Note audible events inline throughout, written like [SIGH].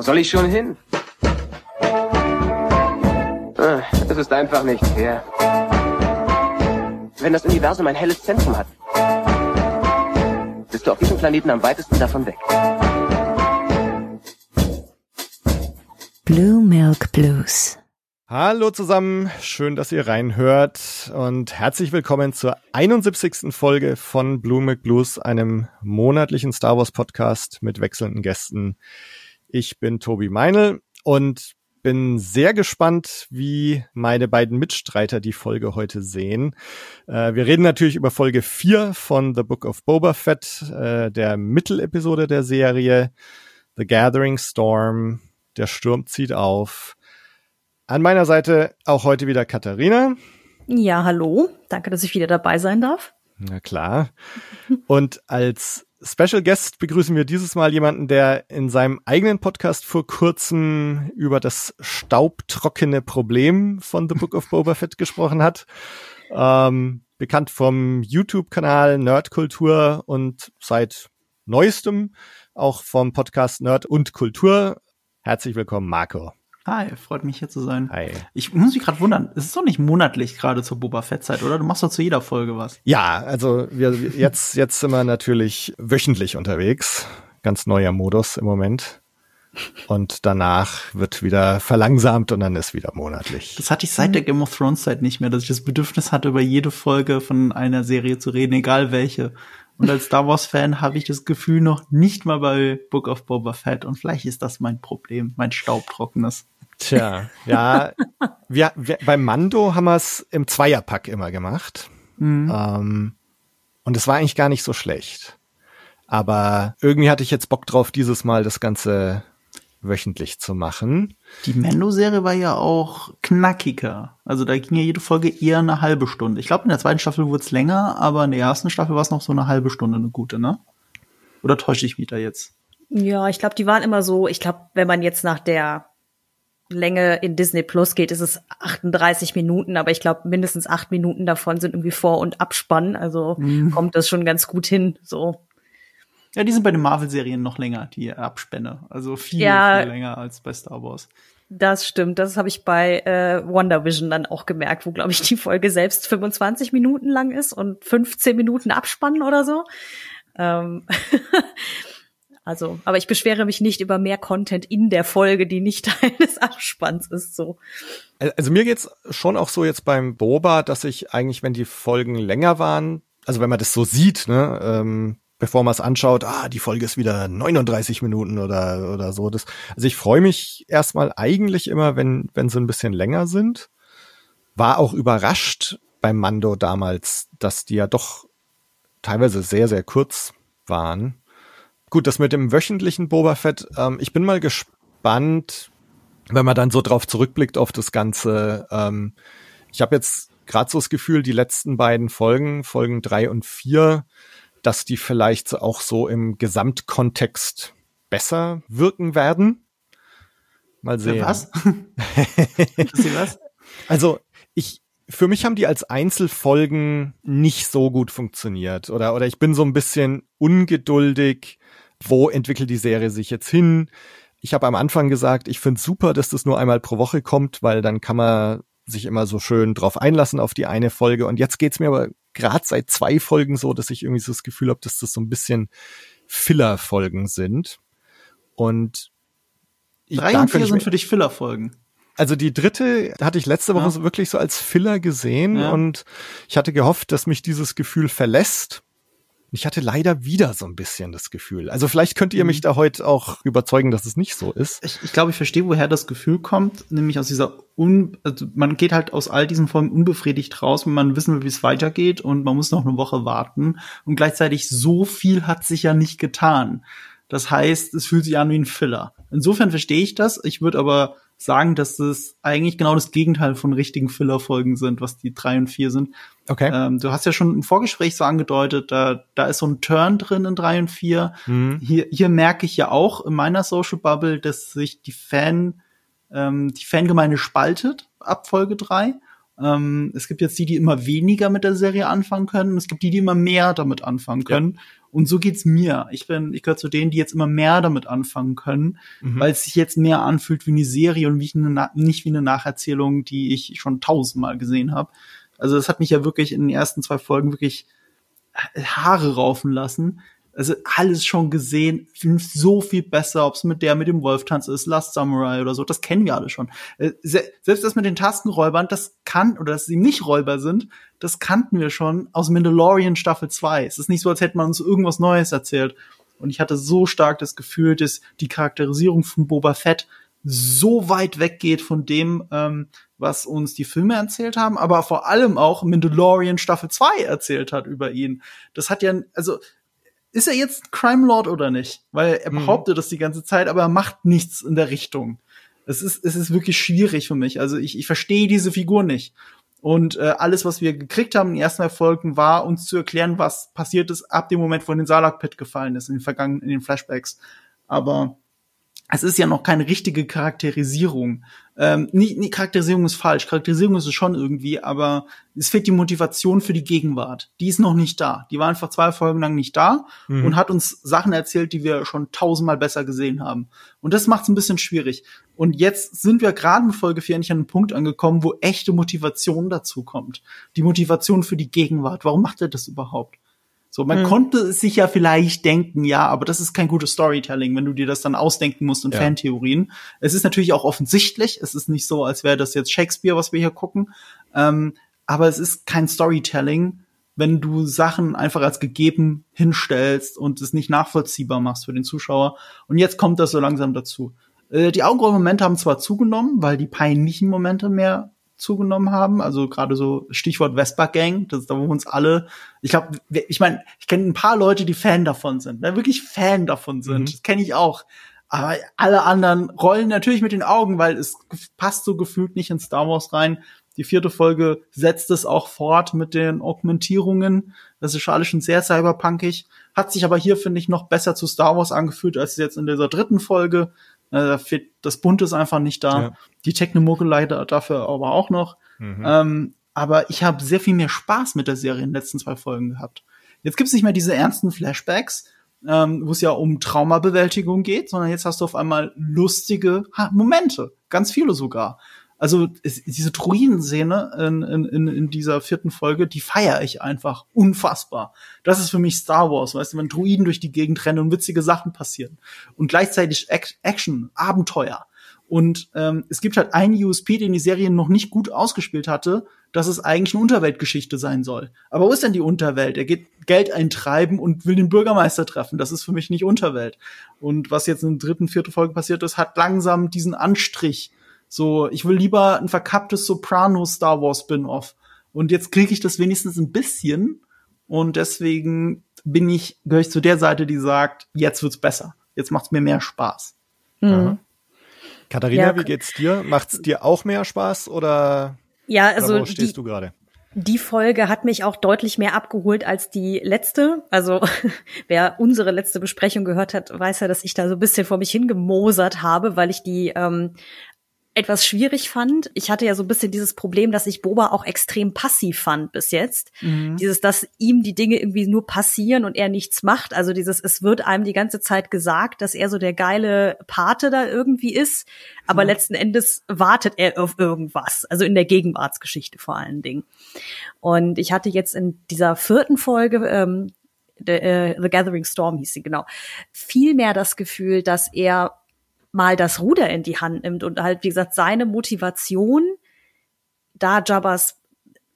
Wo soll ich schon hin? Ah, Es ist einfach nicht fair. Wenn das Universum ein helles Zentrum hat, bist du auf diesem Planeten am weitesten davon weg. Blue Milk Blues. Hallo zusammen, schön, dass ihr reinhört und herzlich willkommen zur 71. Folge von Blue Milk Blues, einem monatlichen Star Wars Podcast mit wechselnden Gästen. Ich bin Tobi Meinl und bin sehr gespannt, wie meine beiden Mitstreiter die Folge heute sehen. Äh, wir reden natürlich über Folge 4 von The Book of Boba Fett, äh, der Mittelepisode der Serie, The Gathering Storm, der Sturm zieht auf. An meiner Seite auch heute wieder Katharina. Ja, hallo. Danke, dass ich wieder dabei sein darf. Na klar. Und als Special Guest begrüßen wir dieses Mal jemanden, der in seinem eigenen Podcast vor kurzem über das staubtrockene Problem von The Book of Boba Fett gesprochen hat. Ähm, bekannt vom YouTube-Kanal Nerdkultur und seit neuestem auch vom Podcast Nerd und Kultur. Herzlich willkommen, Marco. Hi, freut mich hier zu sein. Hi. Ich muss mich gerade wundern, es ist doch nicht monatlich gerade zur Boba Fett Zeit, oder? Du machst doch zu jeder Folge was. Ja, also wir jetzt jetzt sind wir natürlich wöchentlich unterwegs, ganz neuer Modus im Moment. Und danach wird wieder verlangsamt und dann ist wieder monatlich. Das hatte ich seit der Game of Thrones Zeit nicht mehr, dass ich das Bedürfnis hatte, über jede Folge von einer Serie zu reden, egal welche. Und als Star Wars Fan habe ich das Gefühl noch nicht mal bei Book of Boba Fett und vielleicht ist das mein Problem, mein staubtrockenes. Tja, ja, wir, wir, beim Mando haben wir es im Zweierpack immer gemacht. Mhm. Ähm, und es war eigentlich gar nicht so schlecht. Aber irgendwie hatte ich jetzt Bock drauf, dieses Mal das Ganze wöchentlich zu machen. Die Mendo-Serie war ja auch knackiger. Also da ging ja jede Folge eher eine halbe Stunde. Ich glaube, in der zweiten Staffel wurde es länger, aber in der ersten Staffel war es noch so eine halbe Stunde, eine gute, ne? Oder täusche ich mich da jetzt? Ja, ich glaube, die waren immer so, ich glaube, wenn man jetzt nach der Länge in Disney Plus geht, ist es 38 Minuten, aber ich glaube, mindestens acht Minuten davon sind irgendwie Vor- und Abspann. Also Mhm. kommt das schon ganz gut hin. So. Ja, die sind bei den Marvel-Serien noch länger, die Abspänne. Also viel, Ja. viel länger als bei Star Wars. Das stimmt. Das habe ich bei äh, WandaVision dann auch gemerkt, wo, glaube ich, die Folge selbst 25 Minuten lang ist und 15 Minuten Abspann oder so. Ähm [LAUGHS] also, aber ich beschwere mich nicht über mehr Content in der Folge, die nicht [LAUGHS] Teil des Abspanns ist. So. Also mir geht's schon auch so jetzt beim Boba, dass ich eigentlich, wenn die Folgen länger waren, also wenn man das so sieht, ne, ähm, bevor man es anschaut, ah, die Folge ist wieder 39 Minuten oder oder so. Das, also ich freue mich erstmal eigentlich immer, wenn wenn sie ein bisschen länger sind. War auch überrascht beim Mando damals, dass die ja doch teilweise sehr sehr kurz waren. Gut, das mit dem wöchentlichen Boba Fett, ähm, ich bin mal gespannt, wenn man dann so drauf zurückblickt auf das Ganze. Ähm, ich habe jetzt gerade so das Gefühl, die letzten beiden Folgen, Folgen drei und vier, dass die vielleicht auch so im Gesamtkontext besser wirken werden. Mal sehen. Für was? [LAUGHS] Was? Also ich, für mich haben die als Einzelfolgen nicht so gut funktioniert. Oder, oder ich bin so ein bisschen ungeduldig. Wo entwickelt die Serie sich jetzt hin? Ich habe am Anfang gesagt, ich finde super, dass das nur einmal pro Woche kommt, weil dann kann man sich immer so schön drauf einlassen auf die eine Folge. Und jetzt geht's mir aber gerade seit zwei Folgen so, dass ich irgendwie so das Gefühl habe, dass das so ein bisschen Filler-Folgen sind. Und ich- Drei und vier sind mir- für dich Filler-Folgen. also die dritte hatte ich letzte Woche Ja. so wirklich so als Filler gesehen Ja. und ich hatte gehofft, dass mich dieses Gefühl verlässt. Ich hatte leider wieder so ein bisschen das Gefühl. Also vielleicht könnt ihr Mhm. mich da heute auch überzeugen, dass es nicht so ist. Ich, ich glaube, ich verstehe, woher das Gefühl kommt, nämlich aus dieser un, also man geht halt aus all diesen Folgen unbefriedigt raus, wenn man wissen will, wie es weitergeht und man muss noch eine Woche warten und gleichzeitig so viel hat sich ja nicht getan. Das heißt, es fühlt sich an wie ein Filler. Insofern verstehe ich das. Ich würde aber sagen, dass es eigentlich genau das Gegenteil von richtigen Filler-Folgen sind, was die drei und vier sind. Okay. Ähm, du hast ja schon im Vorgespräch so angedeutet, da, da ist so ein Turn drin in drei und vier. Mhm. Hier, hier merke ich ja auch in meiner Social Bubble, dass sich die Fan, ähm, die Fangemeinde spaltet ab Folge drei. Ähm, es gibt jetzt die, die immer weniger mit der Serie anfangen können. Es gibt die, die immer mehr damit anfangen können. Und so geht's mir. Ich bin, ich gehöre zu denen, die jetzt immer mehr damit anfangen können, mhm. weil es sich jetzt mehr anfühlt wie eine Serie und wie eine, nicht wie eine Nacherzählung, die ich schon tausendmal gesehen habe. Also das hat mich ja wirklich in den ersten zwei Folgen wirklich Haare raufen lassen. Also alles schon gesehen, so viel besser, ob es mit der mit dem Wolftanz ist, Last Samurai oder so, das kennen wir alle schon. Äh, selbst das mit den Tastenräubern, das kann, oder dass sie nicht Räuber sind, das kannten wir schon aus Mandalorian Staffel 2. Es ist nicht so, als hätte man uns irgendwas Neues erzählt. Und ich hatte so stark das Gefühl, dass die Charakterisierung von Boba Fett so weit weggeht von dem, ähm, was uns die Filme erzählt haben, aber vor allem auch Mandalorian Staffel 2 erzählt hat über ihn. Das hat ja, also ist er jetzt Crime Lord oder nicht? Weil er mhm. behauptet das die ganze Zeit, aber er macht nichts in der Richtung. Es ist, es ist wirklich schwierig für mich. Also ich, ich verstehe diese Figur nicht. Und äh, alles, was wir gekriegt haben in den ersten Erfolgen, war uns zu erklären, was passiert ist ab dem Moment, wo in den Salak Pit gefallen ist, in den vergangenen, in den Flashbacks. Aber es ist ja noch keine richtige Charakterisierung. Ähm, nie, nie, Charakterisierung ist falsch. Charakterisierung ist es schon irgendwie, aber es fehlt die Motivation für die Gegenwart. Die ist noch nicht da. Die war einfach zwei Folgen lang nicht da mhm. und hat uns Sachen erzählt, die wir schon tausendmal besser gesehen haben. Und das macht es ein bisschen schwierig. Und jetzt sind wir gerade in Folge 4 endlich an einem Punkt angekommen, wo echte Motivation dazu kommt. Die Motivation für die Gegenwart. Warum macht er das überhaupt? So, man mhm. konnte es sich ja vielleicht denken, ja, aber das ist kein gutes Storytelling, wenn du dir das dann ausdenken musst und ja. Fantheorien. Es ist natürlich auch offensichtlich. Es ist nicht so, als wäre das jetzt Shakespeare, was wir hier gucken. Ähm, aber es ist kein Storytelling, wenn du Sachen einfach als gegeben hinstellst und es nicht nachvollziehbar machst für den Zuschauer. Und jetzt kommt das so langsam dazu. Äh, die Augenrollmomente haben zwar zugenommen, weil die peinlichen Momente mehr zugenommen haben. Also gerade so Stichwort Vespa Gang, das ist da, wo uns alle, ich glaube, ich meine, ich kenne ein paar Leute, die Fan davon sind, ne, wirklich Fan davon sind. Mhm. Das kenne ich auch. Aber alle anderen rollen natürlich mit den Augen, weil es passt so gefühlt nicht in Star Wars rein. Die vierte Folge setzt es auch fort mit den Augmentierungen. Das ist schon alles schon sehr cyberpunkig. Hat sich aber hier, finde ich, noch besser zu Star Wars angefühlt als jetzt in dieser dritten Folge. Äh, da fehlt, das Bunte ist einfach nicht da. Ja. Die Technomogelei dafür aber auch noch. Mhm. Ähm, aber ich habe sehr viel mehr Spaß mit der Serie in den letzten zwei Folgen gehabt. Jetzt gibt's nicht mehr diese ernsten Flashbacks, ähm, wo es ja um Traumabewältigung geht, sondern jetzt hast du auf einmal lustige Momente, ganz viele sogar. Also es, diese Druiden-Szene in, in, in dieser vierten Folge, die feiere ich einfach unfassbar. Das ist für mich Star Wars, weißt du, wenn Druiden durch die Gegend rennen und witzige Sachen passieren. Und gleichzeitig Action, Abenteuer. Und ähm, es gibt halt einen USP, den die Serie noch nicht gut ausgespielt hatte, dass es eigentlich eine Unterweltgeschichte sein soll. Aber wo ist denn die Unterwelt? Er geht Geld eintreiben und will den Bürgermeister treffen. Das ist für mich nicht Unterwelt. Und was jetzt in der dritten, vierten Folge passiert ist, hat langsam diesen Anstrich so, ich will lieber ein verkapptes Soprano Star Wars Spin-off. Und jetzt kriege ich das wenigstens ein bisschen. Und deswegen bin ich, gehöre ich zu der Seite, die sagt, jetzt wird's besser. Jetzt macht's mir mehr Spaß. Mhm. Katharina, ja. wie geht's dir? Macht's dir auch mehr Spaß oder? Ja, also oder wo stehst die, du gerade? Die Folge hat mich auch deutlich mehr abgeholt als die letzte. Also [LAUGHS] wer unsere letzte Besprechung gehört hat, weiß ja, dass ich da so ein bisschen vor mich hingemosert habe, weil ich die ähm, etwas schwierig fand. Ich hatte ja so ein bisschen dieses Problem, dass ich Boba auch extrem passiv fand bis jetzt. Mhm. Dieses, dass ihm die Dinge irgendwie nur passieren und er nichts macht. Also dieses, es wird einem die ganze Zeit gesagt, dass er so der geile Pate da irgendwie ist. Aber mhm. letzten Endes wartet er auf irgendwas. Also in der Gegenwartsgeschichte vor allen Dingen. Und ich hatte jetzt in dieser vierten Folge, ähm, The, uh, The Gathering Storm hieß sie, genau, viel mehr das Gefühl, dass er mal das Ruder in die Hand nimmt und halt, wie gesagt, seine Motivation, da Jabbas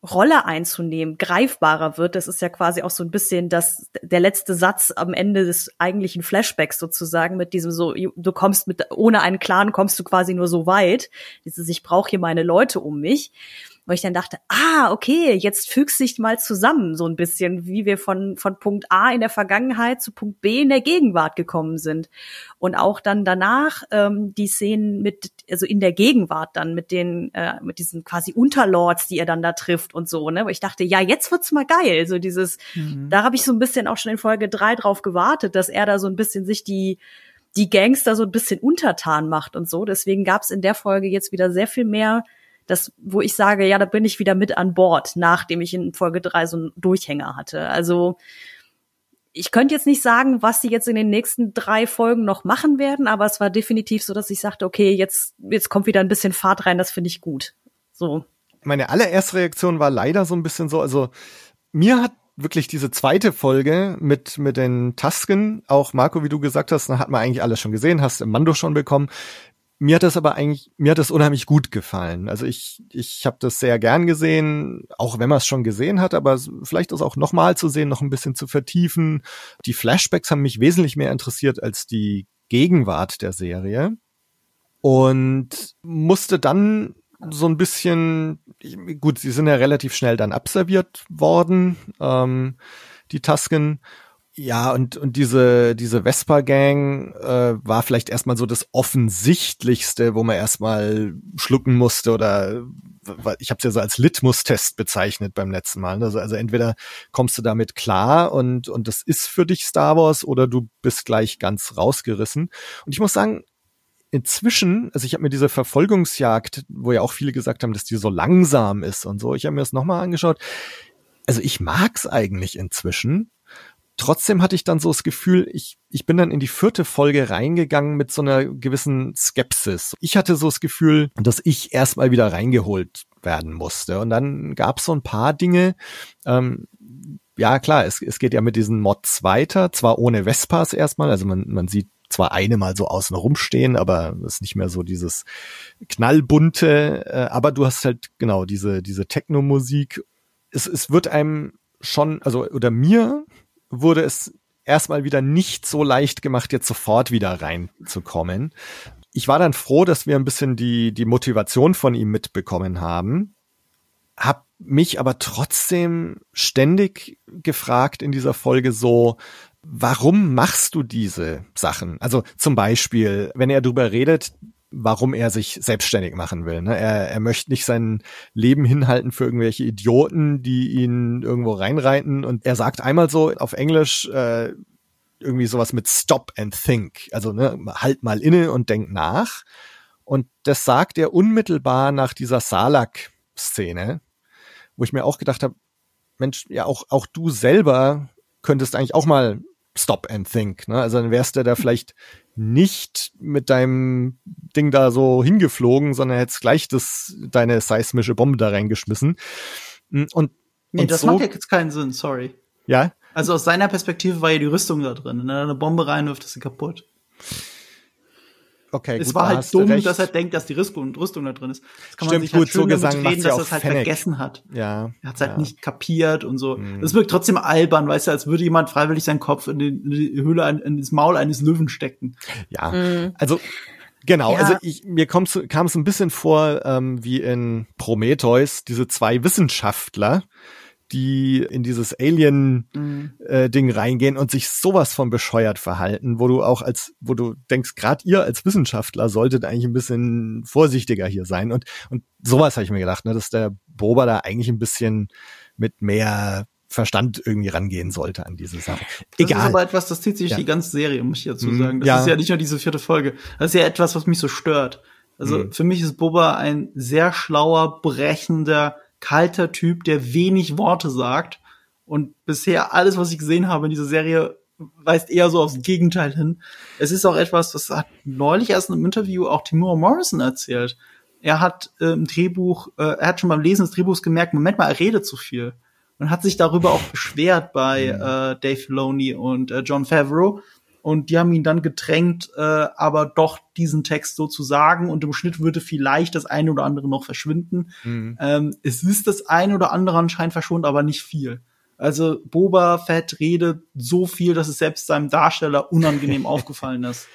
Rolle einzunehmen, greifbarer wird. Das ist ja quasi auch so ein bisschen das, der letzte Satz am Ende des eigentlichen Flashbacks sozusagen mit diesem so, du kommst mit, ohne einen Clan kommst du quasi nur so weit. Dieses, ich brauche hier meine Leute um mich wo ich dann dachte, ah, okay, jetzt fügst dich mal zusammen, so ein bisschen, wie wir von, von Punkt A in der Vergangenheit zu Punkt B in der Gegenwart gekommen sind. Und auch dann danach ähm, die Szenen mit, also in der Gegenwart dann mit den, äh, mit diesen quasi Unterlords, die er dann da trifft und so, ne? Wo ich dachte, ja, jetzt wird's mal geil. So dieses, mhm. da habe ich so ein bisschen auch schon in Folge drei drauf gewartet, dass er da so ein bisschen sich die die Gangster so ein bisschen untertan macht und so. Deswegen gab's in der Folge jetzt wieder sehr viel mehr das, wo ich sage, ja, da bin ich wieder mit an Bord, nachdem ich in Folge drei so einen Durchhänger hatte. Also ich könnte jetzt nicht sagen, was sie jetzt in den nächsten drei Folgen noch machen werden, aber es war definitiv so, dass ich sagte, okay, jetzt, jetzt kommt wieder ein bisschen Fahrt rein, das finde ich gut. So. Meine allererste Reaktion war leider so ein bisschen so, also mir hat wirklich diese zweite Folge mit, mit den Tasken, auch Marco, wie du gesagt hast, da hat man eigentlich alles schon gesehen, hast im Mando schon bekommen. Mir hat das aber eigentlich, mir hat das unheimlich gut gefallen. Also ich, ich habe das sehr gern gesehen, auch wenn man es schon gesehen hat, aber vielleicht das auch nochmal zu sehen, noch ein bisschen zu vertiefen. Die Flashbacks haben mich wesentlich mehr interessiert als die Gegenwart der Serie. Und musste dann so ein bisschen, gut, sie sind ja relativ schnell dann abserviert worden, ähm, die Tasken. Ja, und, und diese, diese Vespa-Gang äh, war vielleicht erstmal so das Offensichtlichste, wo man erstmal schlucken musste oder ich habe es ja so als Litmus-Test bezeichnet beim letzten Mal. Also, also entweder kommst du damit klar und, und das ist für dich Star Wars oder du bist gleich ganz rausgerissen. Und ich muss sagen, inzwischen, also ich habe mir diese Verfolgungsjagd, wo ja auch viele gesagt haben, dass die so langsam ist und so, ich habe mir das nochmal angeschaut. Also ich mag's eigentlich inzwischen trotzdem hatte ich dann so das Gefühl, ich, ich bin dann in die vierte Folge reingegangen mit so einer gewissen Skepsis. Ich hatte so das Gefühl, dass ich erstmal wieder reingeholt werden musste. Und dann gab es so ein paar Dinge, ähm, ja klar, es, es geht ja mit diesen Mods weiter, zwar ohne Vespas erstmal, also man, man sieht zwar eine mal so außen rumstehen, aber es ist nicht mehr so dieses knallbunte, äh, aber du hast halt genau diese, diese Techno-Musik. Es, es wird einem schon, also oder mir wurde es erstmal wieder nicht so leicht gemacht, jetzt sofort wieder reinzukommen. Ich war dann froh, dass wir ein bisschen die, die Motivation von ihm mitbekommen haben. Hab mich aber trotzdem ständig gefragt in dieser Folge so, warum machst du diese Sachen? Also zum Beispiel, wenn er darüber redet, warum er sich selbstständig machen will. Ne? Er, er möchte nicht sein Leben hinhalten für irgendwelche Idioten, die ihn irgendwo reinreiten. Und er sagt einmal so auf Englisch äh, irgendwie sowas mit Stop and Think. Also ne, halt mal inne und denk nach. Und das sagt er unmittelbar nach dieser Salak-Szene, wo ich mir auch gedacht habe, Mensch, ja, auch, auch du selber könntest eigentlich auch mal Stop and Think. Ne? Also dann wärst du da vielleicht nicht mit deinem Ding da so hingeflogen, sondern hättest gleich das, deine seismische Bombe da reingeschmissen. Mm, und, nee, und das so, macht ja jetzt keinen Sinn, sorry. Ja? Also aus seiner Perspektive war ja die Rüstung da drin. Wenn er eine Bombe reinwirft, ist sie kaputt. Okay, es gut, war halt dumm, dass er denkt, dass die Rüstung, Rüstung da drin ist. Das kann Stimmt, man sich gut, halt schön so gesagt, reden, dass er es halt Fennec. vergessen hat. Ja. Er hat es halt ja. nicht kapiert und so. Mhm. Das wirkt trotzdem albern, weißt du, als würde jemand freiwillig seinen Kopf in die, in die Höhle, in das Maul eines Löwen stecken. Ja, Mhm. also genau, Ja. also ich, mir kam es ein bisschen vor ähm, wie in Prometheus, diese zwei Wissenschaftler, die in dieses Alien äh, Ding reingehen und sich sowas von bescheuert verhalten, wo du auch als, wo du denkst, gerade ihr als Wissenschaftler solltet eigentlich ein bisschen vorsichtiger hier sein. Und, und sowas habe ich mir gedacht, ne, dass der Boba da eigentlich ein bisschen mit mehr Verstand irgendwie rangehen sollte an diese Sache. Das ist Egal. aber etwas, das zieht sich Ja. die ganze Serie, muss ich dazu Mhm, sagen. Das ja. ist ja nicht nur diese vierte Folge. Das ist ja etwas, was mich so stört. Also Mhm. für mich ist Boba ein sehr schlauer, brechender, kalter Typ, der wenig Worte sagt. Und bisher alles, was ich gesehen habe in dieser Serie, weist eher so aufs Gegenteil hin. Es ist auch etwas, das hat neulich erst in einem Interview auch Timur Morrison erzählt. Er hat äh, im Drehbuch, äh, er hat schon beim Lesen des Drehbuchs gemerkt, Moment mal, er redet zu viel. Und hat sich darüber auch beschwert bei Mhm. äh, Dave Filoni und äh, John Favreau. Und die haben ihn dann gedrängt, äh, aber doch diesen Text so zu sagen. Und im Schnitt würde vielleicht das eine oder andere noch verschwinden. Mhm. Ähm, es ist das eine oder andere anscheinend verschwunden, aber nicht viel. Also Boba Fett redet so viel, dass es selbst seinem Darsteller unangenehm [LAUGHS] aufgefallen ist.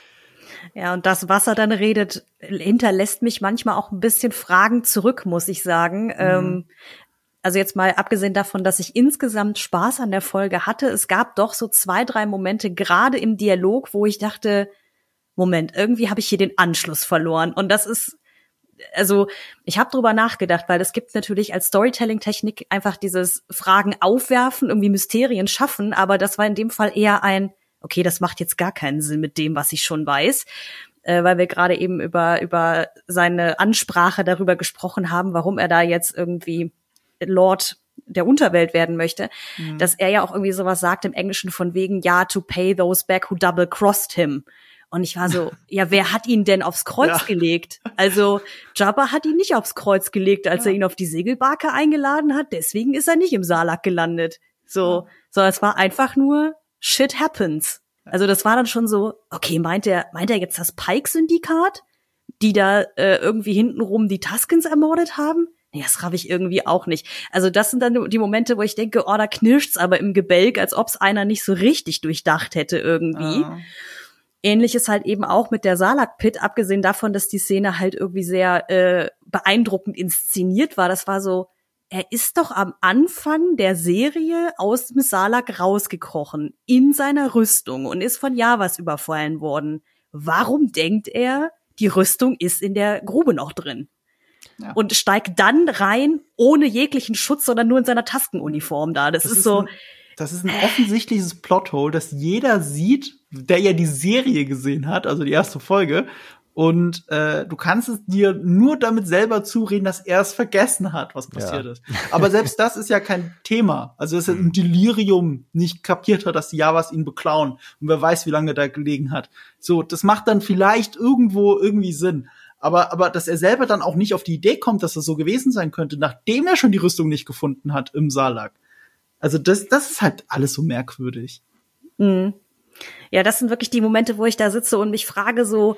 Ja, und das, was er dann redet, hinterlässt mich manchmal auch ein bisschen Fragen zurück, muss ich sagen. Ähm, also jetzt mal abgesehen davon, dass ich insgesamt Spaß an der Folge hatte, es gab doch so zwei, drei Momente, gerade im Dialog, wo ich dachte, Moment, irgendwie habe ich hier den Anschluss verloren. Und das ist, also ich habe drüber nachgedacht, weil es gibt natürlich als Storytelling-Technik einfach dieses Fragen aufwerfen, irgendwie Mysterien schaffen, aber das war in dem Fall eher ein, okay, das macht jetzt gar keinen Sinn mit dem, was ich schon weiß, äh, weil wir gerade eben über, über seine Ansprache darüber gesprochen haben, warum er da jetzt irgendwie Lord der Unterwelt werden möchte, mhm. dass er ja auch irgendwie sowas sagt im Englischen von wegen, ja, to pay those back who double crossed him. Und ich war so, [LAUGHS] ja, wer hat ihn denn aufs Kreuz ja. gelegt? Also Jabba hat ihn nicht aufs Kreuz gelegt, als ja. er ihn auf die Segelbarke eingeladen hat. Deswegen ist er nicht im Salak gelandet. So, ja. so es war einfach nur Shit happens. Also das war dann schon so, okay, meint er, meint er jetzt das Pike-Syndikat, die da äh, irgendwie hintenrum die Tuskens ermordet haben? Nee, das raff ich irgendwie auch nicht. Also das sind dann die Momente, wo ich denke, oh, da knirscht's aber im Gebälk, als ob's einer nicht so richtig durchdacht hätte irgendwie. Uh. Ähnliches halt eben auch mit der Salak-Pit, abgesehen davon, dass die Szene halt irgendwie sehr äh, beeindruckend inszeniert war. Das war so, er ist doch am Anfang der Serie aus dem Salak rausgekrochen, in seiner Rüstung und ist von Javas überfallen worden. Warum denkt er, die Rüstung ist in der Grube noch drin? Ja. Und steigt dann rein, ohne jeglichen Schutz, sondern nur in seiner Taskenuniform da. Das, das ist, ist so. Ein, das ist ein offensichtliches Plothole, das jeder sieht, der ja die Serie gesehen hat, also die erste Folge. Und äh, du kannst es dir nur damit selber zureden, dass er es vergessen hat, was passiert ja. ist. Aber selbst das ist ja kein Thema. Also dass er im Delirium nicht kapiert hat, dass die Javas ihn beklauen. Und wer weiß, wie lange er da gelegen hat. So, das macht dann vielleicht irgendwo irgendwie Sinn. Aber, aber dass er selber dann auch nicht auf die Idee kommt, dass das so gewesen sein könnte, nachdem er schon die Rüstung nicht gefunden hat im Salak. Also das, das ist halt alles so merkwürdig. Mhm. Ja, das sind wirklich die Momente, wo ich da sitze und mich frage so,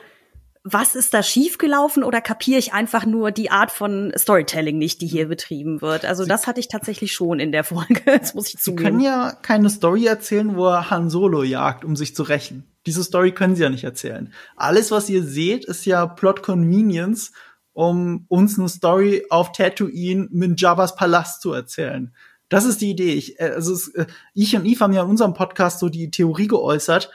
was ist da schiefgelaufen oder kapiere ich einfach nur die Art von Storytelling nicht, die hier betrieben wird? Also das hatte ich tatsächlich schon in der Folge, [LAUGHS] das muss ich zugeben. Sie können ja keine Story erzählen, wo er Han Solo jagt, um sich zu rächen. Diese Story können sie ja nicht erzählen. Alles, was ihr seht, ist ja Plot Convenience, um uns eine Story auf Tatooine mit Jabba's Palast zu erzählen. Das ist die Idee. Ich, äh, also es, äh, ich und Eve haben ja in unserem Podcast so die Theorie geäußert,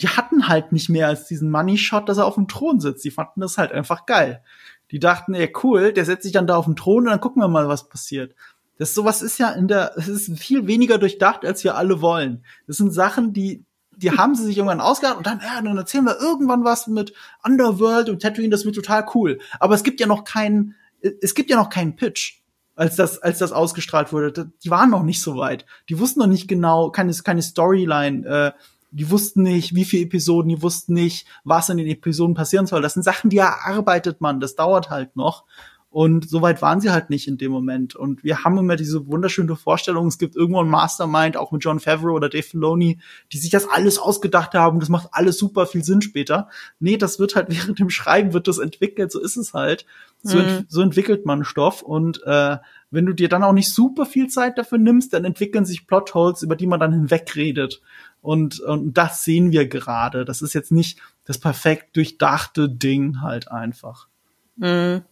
die hatten halt nicht mehr als diesen Money Shot, dass er auf dem Thron sitzt. Die fanden das halt einfach geil. Die dachten, ey, cool, der setzt sich dann da auf den Thron und dann gucken wir mal, was passiert. Das sowas ist ja in der, es ist viel weniger durchdacht, als wir alle wollen. Das sind Sachen, die, die haben sie sich irgendwann ausgedacht und dann, ja, dann erzählen wir irgendwann was mit Underworld und Tatooine, das wird total cool. Aber es gibt ja noch keinen, es gibt ja noch keinen Pitch als das, als das ausgestrahlt wurde. Die waren noch nicht so weit. Die wussten noch nicht genau, keine, keine Storyline. Äh, die wussten nicht, wie viele Episoden, die wussten nicht, was in den Episoden passieren soll. Das sind Sachen, die erarbeitet man, das dauert halt noch. Und so weit waren sie halt nicht in dem Moment. Und wir haben immer diese wunderschöne Vorstellung, es gibt irgendwo ein Mastermind, auch mit John Favreau oder Dave Filoni, die sich das alles ausgedacht haben. Das macht alles super viel Sinn später. Nee, das wird halt [LAUGHS] während dem Schreiben wird das entwickelt. So ist es halt. So, mhm. ent so entwickelt man Stoff. Und äh, wenn du dir dann auch nicht super viel Zeit dafür nimmst, dann entwickeln sich Plotholes, über die man dann hinwegredet. Und, und das sehen wir gerade. Das ist jetzt nicht das perfekt durchdachte Ding halt einfach. Mhm.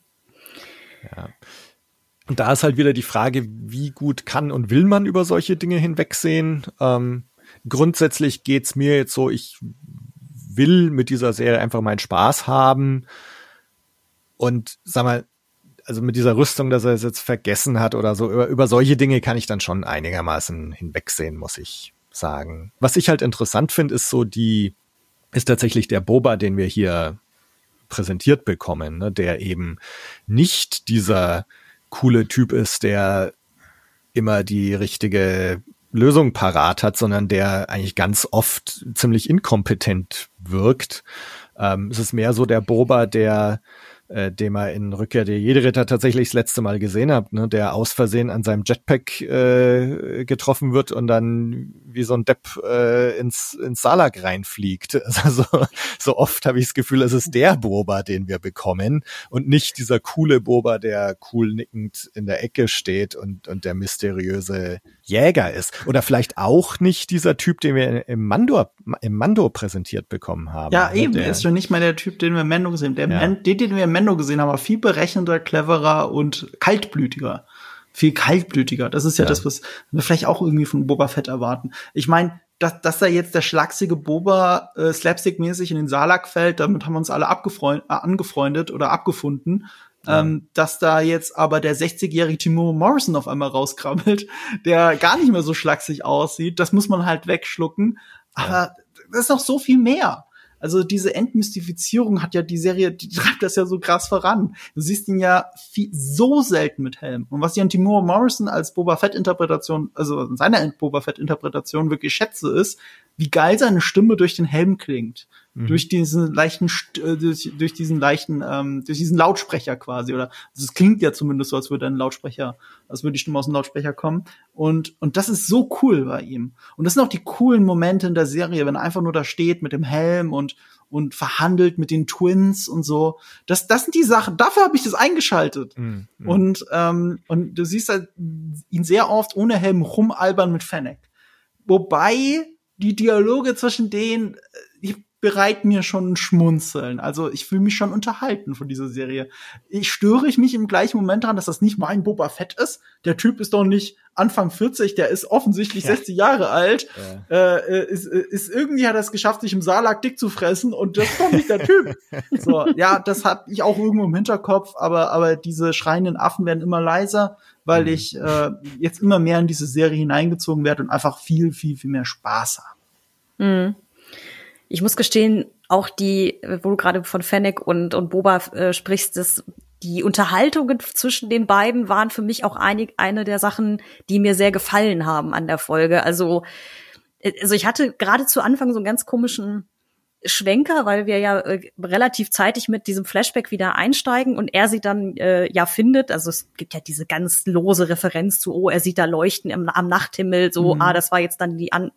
Ja. Und da ist halt wieder die Frage, wie gut kann und will man über solche Dinge hinwegsehen? Ähm, grundsätzlich geht's mir jetzt so, ich will mit dieser Serie einfach meinen Spaß haben. Und sag mal, also mit dieser Rüstung, dass er es jetzt vergessen hat oder so, über, über solche Dinge kann ich dann schon einigermaßen hinwegsehen, muss ich sagen. Was ich halt interessant finde, ist so die, ist tatsächlich der Boba, den wir hier präsentiert bekommen, ne, der eben nicht dieser coole Typ ist, der immer die richtige Lösung parat hat, sondern der eigentlich ganz oft ziemlich inkompetent wirkt. Ähm, es ist mehr so der Boba, der äh, den man in Rückkehr der Jedi-Ritter tatsächlich das letzte Mal gesehen habt, ne, der aus Versehen an seinem Jetpack äh, getroffen wird und dann wie so ein Depp äh, ins, ins Salak reinfliegt. [LAUGHS] Also so, so oft habe ich das Gefühl, es ist der Boba, den wir bekommen und nicht dieser coole Boba, der cool nickend in der Ecke steht und, und der mysteriöse Jäger ist. Oder vielleicht auch nicht dieser Typ, den wir im Mando, im Mando präsentiert bekommen haben. Ja, ne, eben, der ist schon nicht mal der Typ, den wir im Mando gesehen haben. Der ja. Den, den wir im Mando gesehen haben, war viel berechnender, cleverer und kaltblütiger. Viel kaltblütiger. Das ist ja, ja. das, was wir vielleicht auch irgendwie von Boba Fett erwarten. Ich meine, dass, dass da jetzt der schlachsige Boba äh, slapstick-mäßig in den Salak fällt, damit haben wir uns alle abgefreund, äh, angefreundet oder abgefunden. Ja. Ähm, dass da jetzt aber der 60-jährige Timur Morrison auf einmal rauskrabbelt, [LAUGHS] der gar nicht mehr so schlaksig aussieht, das muss man halt wegschlucken. Aber ja. das ist noch so viel mehr. Also diese Entmystifizierung hat ja die Serie, die [LAUGHS] treibt das ja so krass voran. Du siehst ihn ja viel, so selten mit Helm. Und was ich an Timur Morrison als Boba Fett Interpretation, also seiner Boba Fett Interpretation wirklich schätze, ist, wie geil seine Stimme durch den Helm klingt. Mhm. Durch diesen leichten, äh, durch, durch diesen leichten, ähm, durch diesen Lautsprecher quasi. Oder es klingt ja zumindest so, als würde ein Lautsprecher, als würde die Stimme aus dem Lautsprecher kommen. Und, und das ist so cool bei ihm. Und das sind auch die coolen Momente in der Serie, wenn er einfach nur da steht mit dem Helm und, und verhandelt mit den Twins und so. Das, das sind die Sachen, dafür habe ich das eingeschaltet. Mhm. Und, ähm, und du siehst halt ihn sehr oft ohne Helm rumalbern mit Fennec. Wobei die Dialoge zwischen denen, die bereiten mir schon ein Schmunzeln. Also ich fühle mich schon unterhalten von dieser Serie. Ich störe ich mich im gleichen Moment daran, dass das nicht mein Boba Fett ist. Der Typ ist doch nicht Anfang 40, der ist offensichtlich ja. 60 Jahre alt. Ja. Äh, ist, ist irgendwie hat er es geschafft, sich im Salak dick zu fressen und das ist doch nicht der Typ. [LAUGHS] so, ja, das hat ich auch irgendwo im Hinterkopf, aber aber diese schreienden Affen werden immer leiser, weil mhm. ich äh, jetzt immer mehr in diese Serie hineingezogen werde und einfach viel viel viel mehr Spaß habe. Mhm. Ich muss gestehen, auch die, wo du gerade von Fennec und, und Boba äh, sprichst, das, die Unterhaltungen zwischen den beiden waren für mich auch einig, eine der Sachen, die mir sehr gefallen haben an der Folge. Also, äh, also ich hatte gerade zu Anfang so einen ganz komischen Schwenker, weil wir ja äh, relativ zeitig mit diesem Flashback wieder einsteigen und er sie dann äh, ja findet. Also es gibt ja diese ganz lose Referenz zu, oh, er sieht da Leuchten im, am Nachthimmel, so, mhm. ah, das war jetzt dann die an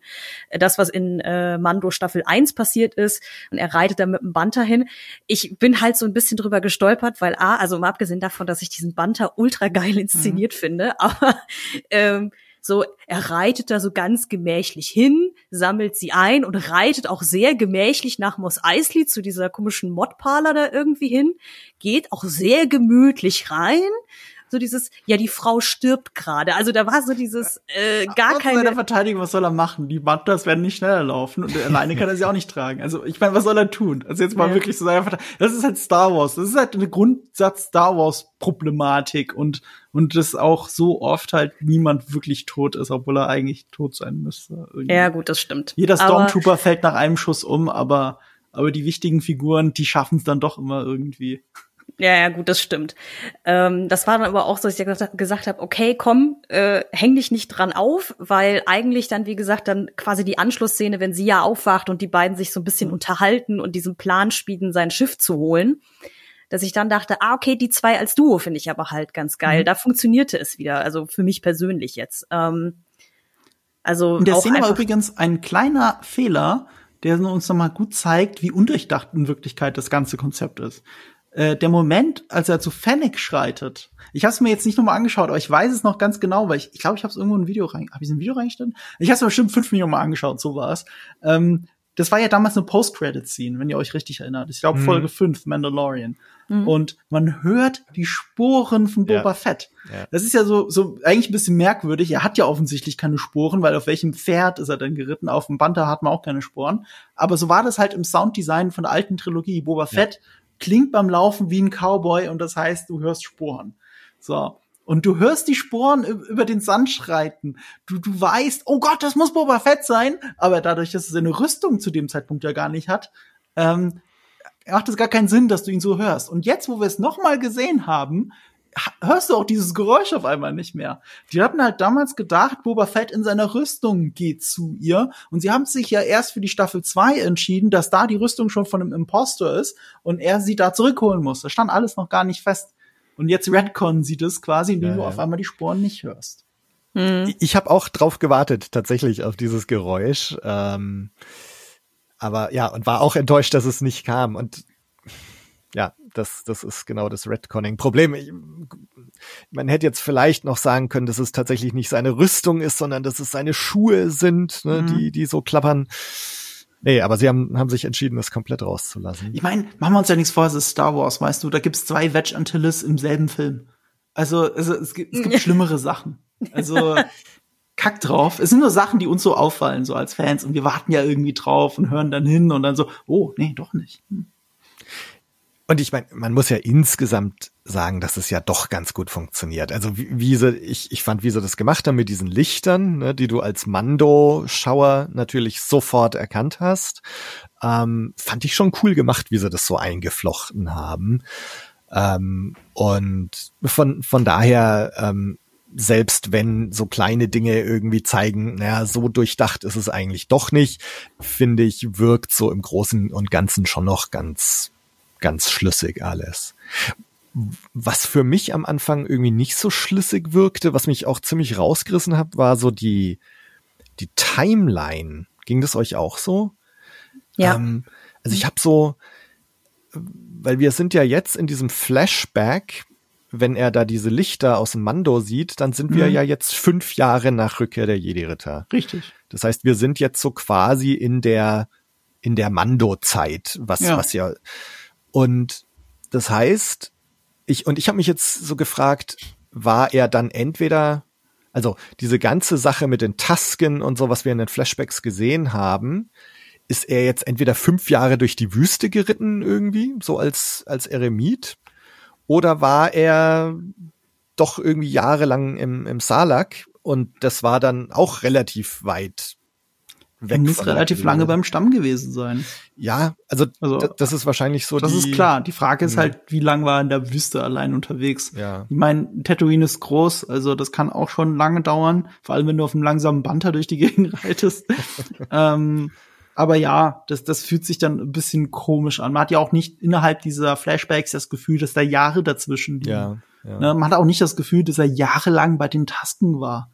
das, was in äh, Mando Staffel 1 passiert ist. Und er reitet da mit dem Banter hin. Ich bin halt so ein bisschen drüber gestolpert, weil A, also mal abgesehen davon, dass ich diesen Banter ultra geil inszeniert mhm. finde, [LAUGHS] aber ähm, so, er reitet da so ganz gemächlich hin, sammelt sie ein und reitet auch sehr gemächlich nach Mos Eisley zu dieser komischen Modparler da irgendwie hin, geht auch sehr gemütlich rein so dieses, ja, die Frau stirbt gerade. Also da war so dieses äh, gar keine. Seiner Verteidigung, was soll er machen? Die Mantas werden nicht schneller laufen und alleine kann er sie auch nicht tragen. Also ich meine, was soll er tun? Also jetzt mal ja. wirklich so seiner Verteidigung. Das ist halt Star Wars. Das ist halt eine Grundsatz Star Wars Problematik und und das auch so oft halt niemand wirklich tot ist, obwohl er eigentlich tot sein müsste. Irgendwie. Ja, gut, das stimmt. Jeder Stormtrooper aber fällt nach einem Schuss um, aber aber die wichtigen Figuren, die schaffen es dann doch immer irgendwie. Ja, ja, gut, das stimmt. Ähm, das war dann aber auch so, dass ich gesagt, gesagt habe, okay, komm, äh, häng dich nicht dran auf, weil eigentlich dann, wie gesagt, dann quasi die Anschlussszene, wenn sie ja aufwacht und die beiden sich so ein bisschen unterhalten und diesen Plan spielen, sein Schiff zu holen, dass ich dann dachte, ah, okay, die zwei als Duo finde ich aber halt ganz geil. Mhm. Da funktionierte es wieder, also für mich persönlich jetzt. Ähm, also In der Szene war übrigens ein kleiner Fehler, der uns nochmal gut zeigt, wie undurchdacht in Wirklichkeit das ganze Konzept ist äh, der Moment, als er zu Fennec schreitet. Ich habe es mir jetzt nicht nochmal angeschaut, aber ich weiß es noch ganz genau, weil ich ich, glaub, ich habe es irgendwo in ein Video rein. Habe ich ein Video reingestellt? Ich habe es bestimmt fünf Minuten mal angeschaut, so war es. Ähm, das war ja damals eine Post-Credit-Scene, wenn ihr euch richtig erinnert. Ich glaube, mhm. Folge 5, Mandalorian. Mhm. Und man hört die Sporen von Boba ja. Fett. Ja. Das ist ja so, so eigentlich ein bisschen merkwürdig. Er hat ja offensichtlich keine Sporen, weil auf welchem Pferd ist er denn geritten? Auf dem Panther hat man auch keine Sporen. Aber so war das halt im Sounddesign von der alten Trilogie. Boba ja. Fett klingt beim Laufen wie ein Cowboy und das heißt, du hörst Sporen. So. Und du hörst die Sporen über den Sand schreiten. Du, du weißt, oh Gott, das muss Boba Fett sein. Aber dadurch, dass er seine Rüstung zu dem Zeitpunkt ja gar nicht hat, ähm, macht es gar keinen Sinn, dass du ihn so hörst. Und jetzt, wo wir es nochmal gesehen haben, hörst du auch dieses Geräusch auf einmal nicht mehr. Die hatten halt damals gedacht, Boba Fett in seiner Rüstung geht zu ihr. Und sie haben sich ja erst für die Staffel 2 entschieden, dass da die Rüstung schon von einem Impostor ist und er sie da zurückholen muss. Das stand alles noch gar nicht fest. Und jetzt Redcon sieht es quasi, indem ja, du ja. auf einmal die Sporen nicht hörst. Hm. Ich habe auch drauf gewartet, tatsächlich auf dieses Geräusch. Ähm, aber ja, und war auch enttäuscht, dass es nicht kam. Und ja, das, das ist genau das Redconning-Problem. Man hätte jetzt vielleicht noch sagen können, dass es tatsächlich nicht seine Rüstung ist, sondern dass es seine Schuhe sind, ne, mhm. die, die so klappern. Nee, aber sie haben, haben sich entschieden, das komplett rauszulassen. Ich meine, machen wir uns ja nichts vor, es ist Star Wars, weißt du, da gibt's zwei Wedge Antilles im selben Film. Also, also es gibt, es gibt [LAUGHS] schlimmere Sachen. Also, kack drauf. Es sind nur Sachen, die uns so auffallen, so als Fans, und wir warten ja irgendwie drauf und hören dann hin und dann so, oh, nee, doch nicht. Hm. Und ich meine, man muss ja insgesamt sagen, dass es ja doch ganz gut funktioniert. Also wie, wie sie, ich, ich fand, wie sie das gemacht haben mit diesen Lichtern, ne, die du als Mando-Schauer natürlich sofort erkannt hast, ähm, fand ich schon cool gemacht, wie sie das so eingeflochten haben. Ähm, und von, von daher, ähm, selbst wenn so kleine Dinge irgendwie zeigen, naja, so durchdacht ist es eigentlich doch nicht, finde ich, wirkt so im Großen und Ganzen schon noch ganz ganz schlüssig alles. Was für mich am Anfang irgendwie nicht so schlüssig wirkte, was mich auch ziemlich rausgerissen hat, war so die, die Timeline. Ging das euch auch so? Ja. Ähm, also ich habe so, weil wir sind ja jetzt in diesem Flashback, wenn er da diese Lichter aus dem Mando sieht, dann sind wir Mhm. ja jetzt fünf Jahre nach Rückkehr der Jedi-Ritter. Richtig. Das heißt, wir sind jetzt so quasi in der in der Mando-Zeit, was Ja. was ja und das heißt, ich und ich habe mich jetzt so gefragt, war er dann entweder also diese ganze Sache mit den Tasken und so, was wir in den Flashbacks gesehen haben, ist er jetzt entweder fünf Jahre durch die Wüste geritten irgendwie, so als als Eremit, oder war er doch irgendwie jahrelang im, im Salak? Und das war dann auch relativ weit weg. muss relativ lange beim Stamm gewesen sein. Ja, also, Also, das ist wahrscheinlich so Das die, ist klar. Die Frage ist halt, wie lang war er in der Wüste allein unterwegs? Ja. Ich meine, Tatooine ist groß, also das kann auch schon lange dauern, vor allem wenn du auf einem langsamen Banter durch die [LAUGHS] Gegend reitest. ähm, aber ja, das, das fühlt sich dann ein bisschen komisch an. Man hat ja auch nicht innerhalb dieser Flashbacks das Gefühl, dass da Jahre dazwischen liegen. Ja, ja. Ne? Man hat auch nicht das Gefühl, dass er jahrelang bei den Tasken war.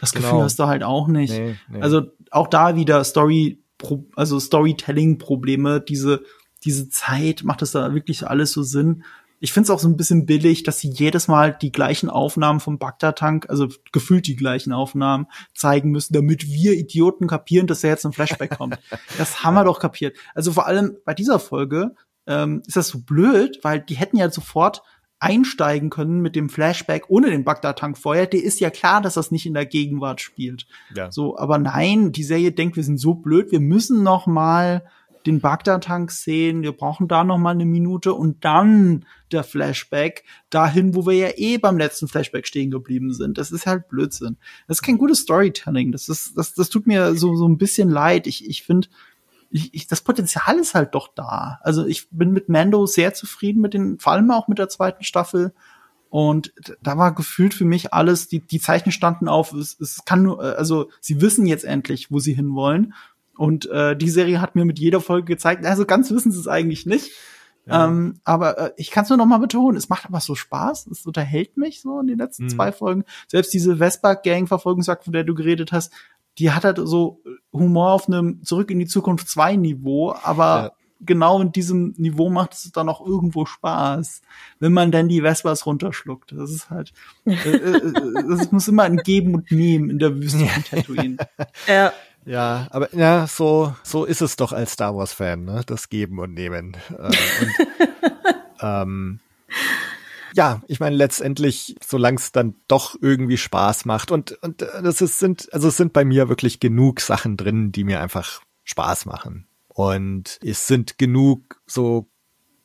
Das Gefühl Genau. hast du halt auch nicht. Nee, nee. Also auch da wieder Story, also Storytelling-Probleme, diese, diese Zeit, macht das da wirklich alles so Sinn? Ich finde es auch so ein bisschen billig, dass sie jedes Mal die gleichen Aufnahmen vom Bagdad-Tank, also gefühlt die gleichen Aufnahmen, zeigen müssen, damit wir Idioten kapieren, dass er jetzt ein Flashback kommt. [LAUGHS] Das haben wir doch kapiert. Also vor allem bei dieser Folge ähm, ist das so blöd, weil die hätten ja sofort einsteigen können mit dem Flashback ohne den Bagdad-Tank vorher. Der ist ja klar, dass das nicht in der Gegenwart spielt. ja. So, aber nein, die Serie denkt, wir sind so blöd, wir müssen noch mal den Bagdad-Tank sehen, wir brauchen da noch mal eine Minute und dann der Flashback dahin, wo wir ja eh beim letzten Flashback stehen geblieben sind. Das ist halt Blödsinn. Das ist kein gutes Storytelling. Das ist, das, das tut mir so, so ein bisschen leid. Ich, ich finde, ich, ich, das Potenzial ist halt doch da. Also ich bin mit Mando sehr zufrieden mit den, vor allem auch mit der zweiten Staffel. Und da war gefühlt für mich alles, die, die Zeichen standen auf, es, es kann nur, äh, also sie wissen jetzt endlich, wo sie hinwollen. Und äh, die Serie hat mir mit jeder Folge gezeigt, also ganz wissen sie es eigentlich nicht. Ja. Ähm, aber äh, ich kann es nur noch mal betonen, es macht aber so Spaß, es unterhält mich so in den letzten Mhm. zwei Folgen. Selbst diese Vespa-Gang-Verfolgungsjagd, von der du geredet hast, die hat halt so Humor auf einem Zurück in die Zukunft 2 Niveau, aber Ja. genau in diesem Niveau macht es dann auch irgendwo Spaß, wenn man dann die Vespas runterschluckt. Das ist halt, äh, äh, [LAUGHS] es muss immer ein Geben und Nehmen in der Wüste von Tatooine. [LAUGHS] Ja. Ja, aber ja, so, so ist es doch als Star Wars-Fan, ne? Das Geben und Nehmen. Äh, und, [LAUGHS] ähm, ja, ich meine, letztendlich, solange es dann doch irgendwie Spaß macht und, und äh, das ist, sind, also es sind bei mir wirklich genug Sachen drin, die mir einfach Spaß machen. Und es sind genug so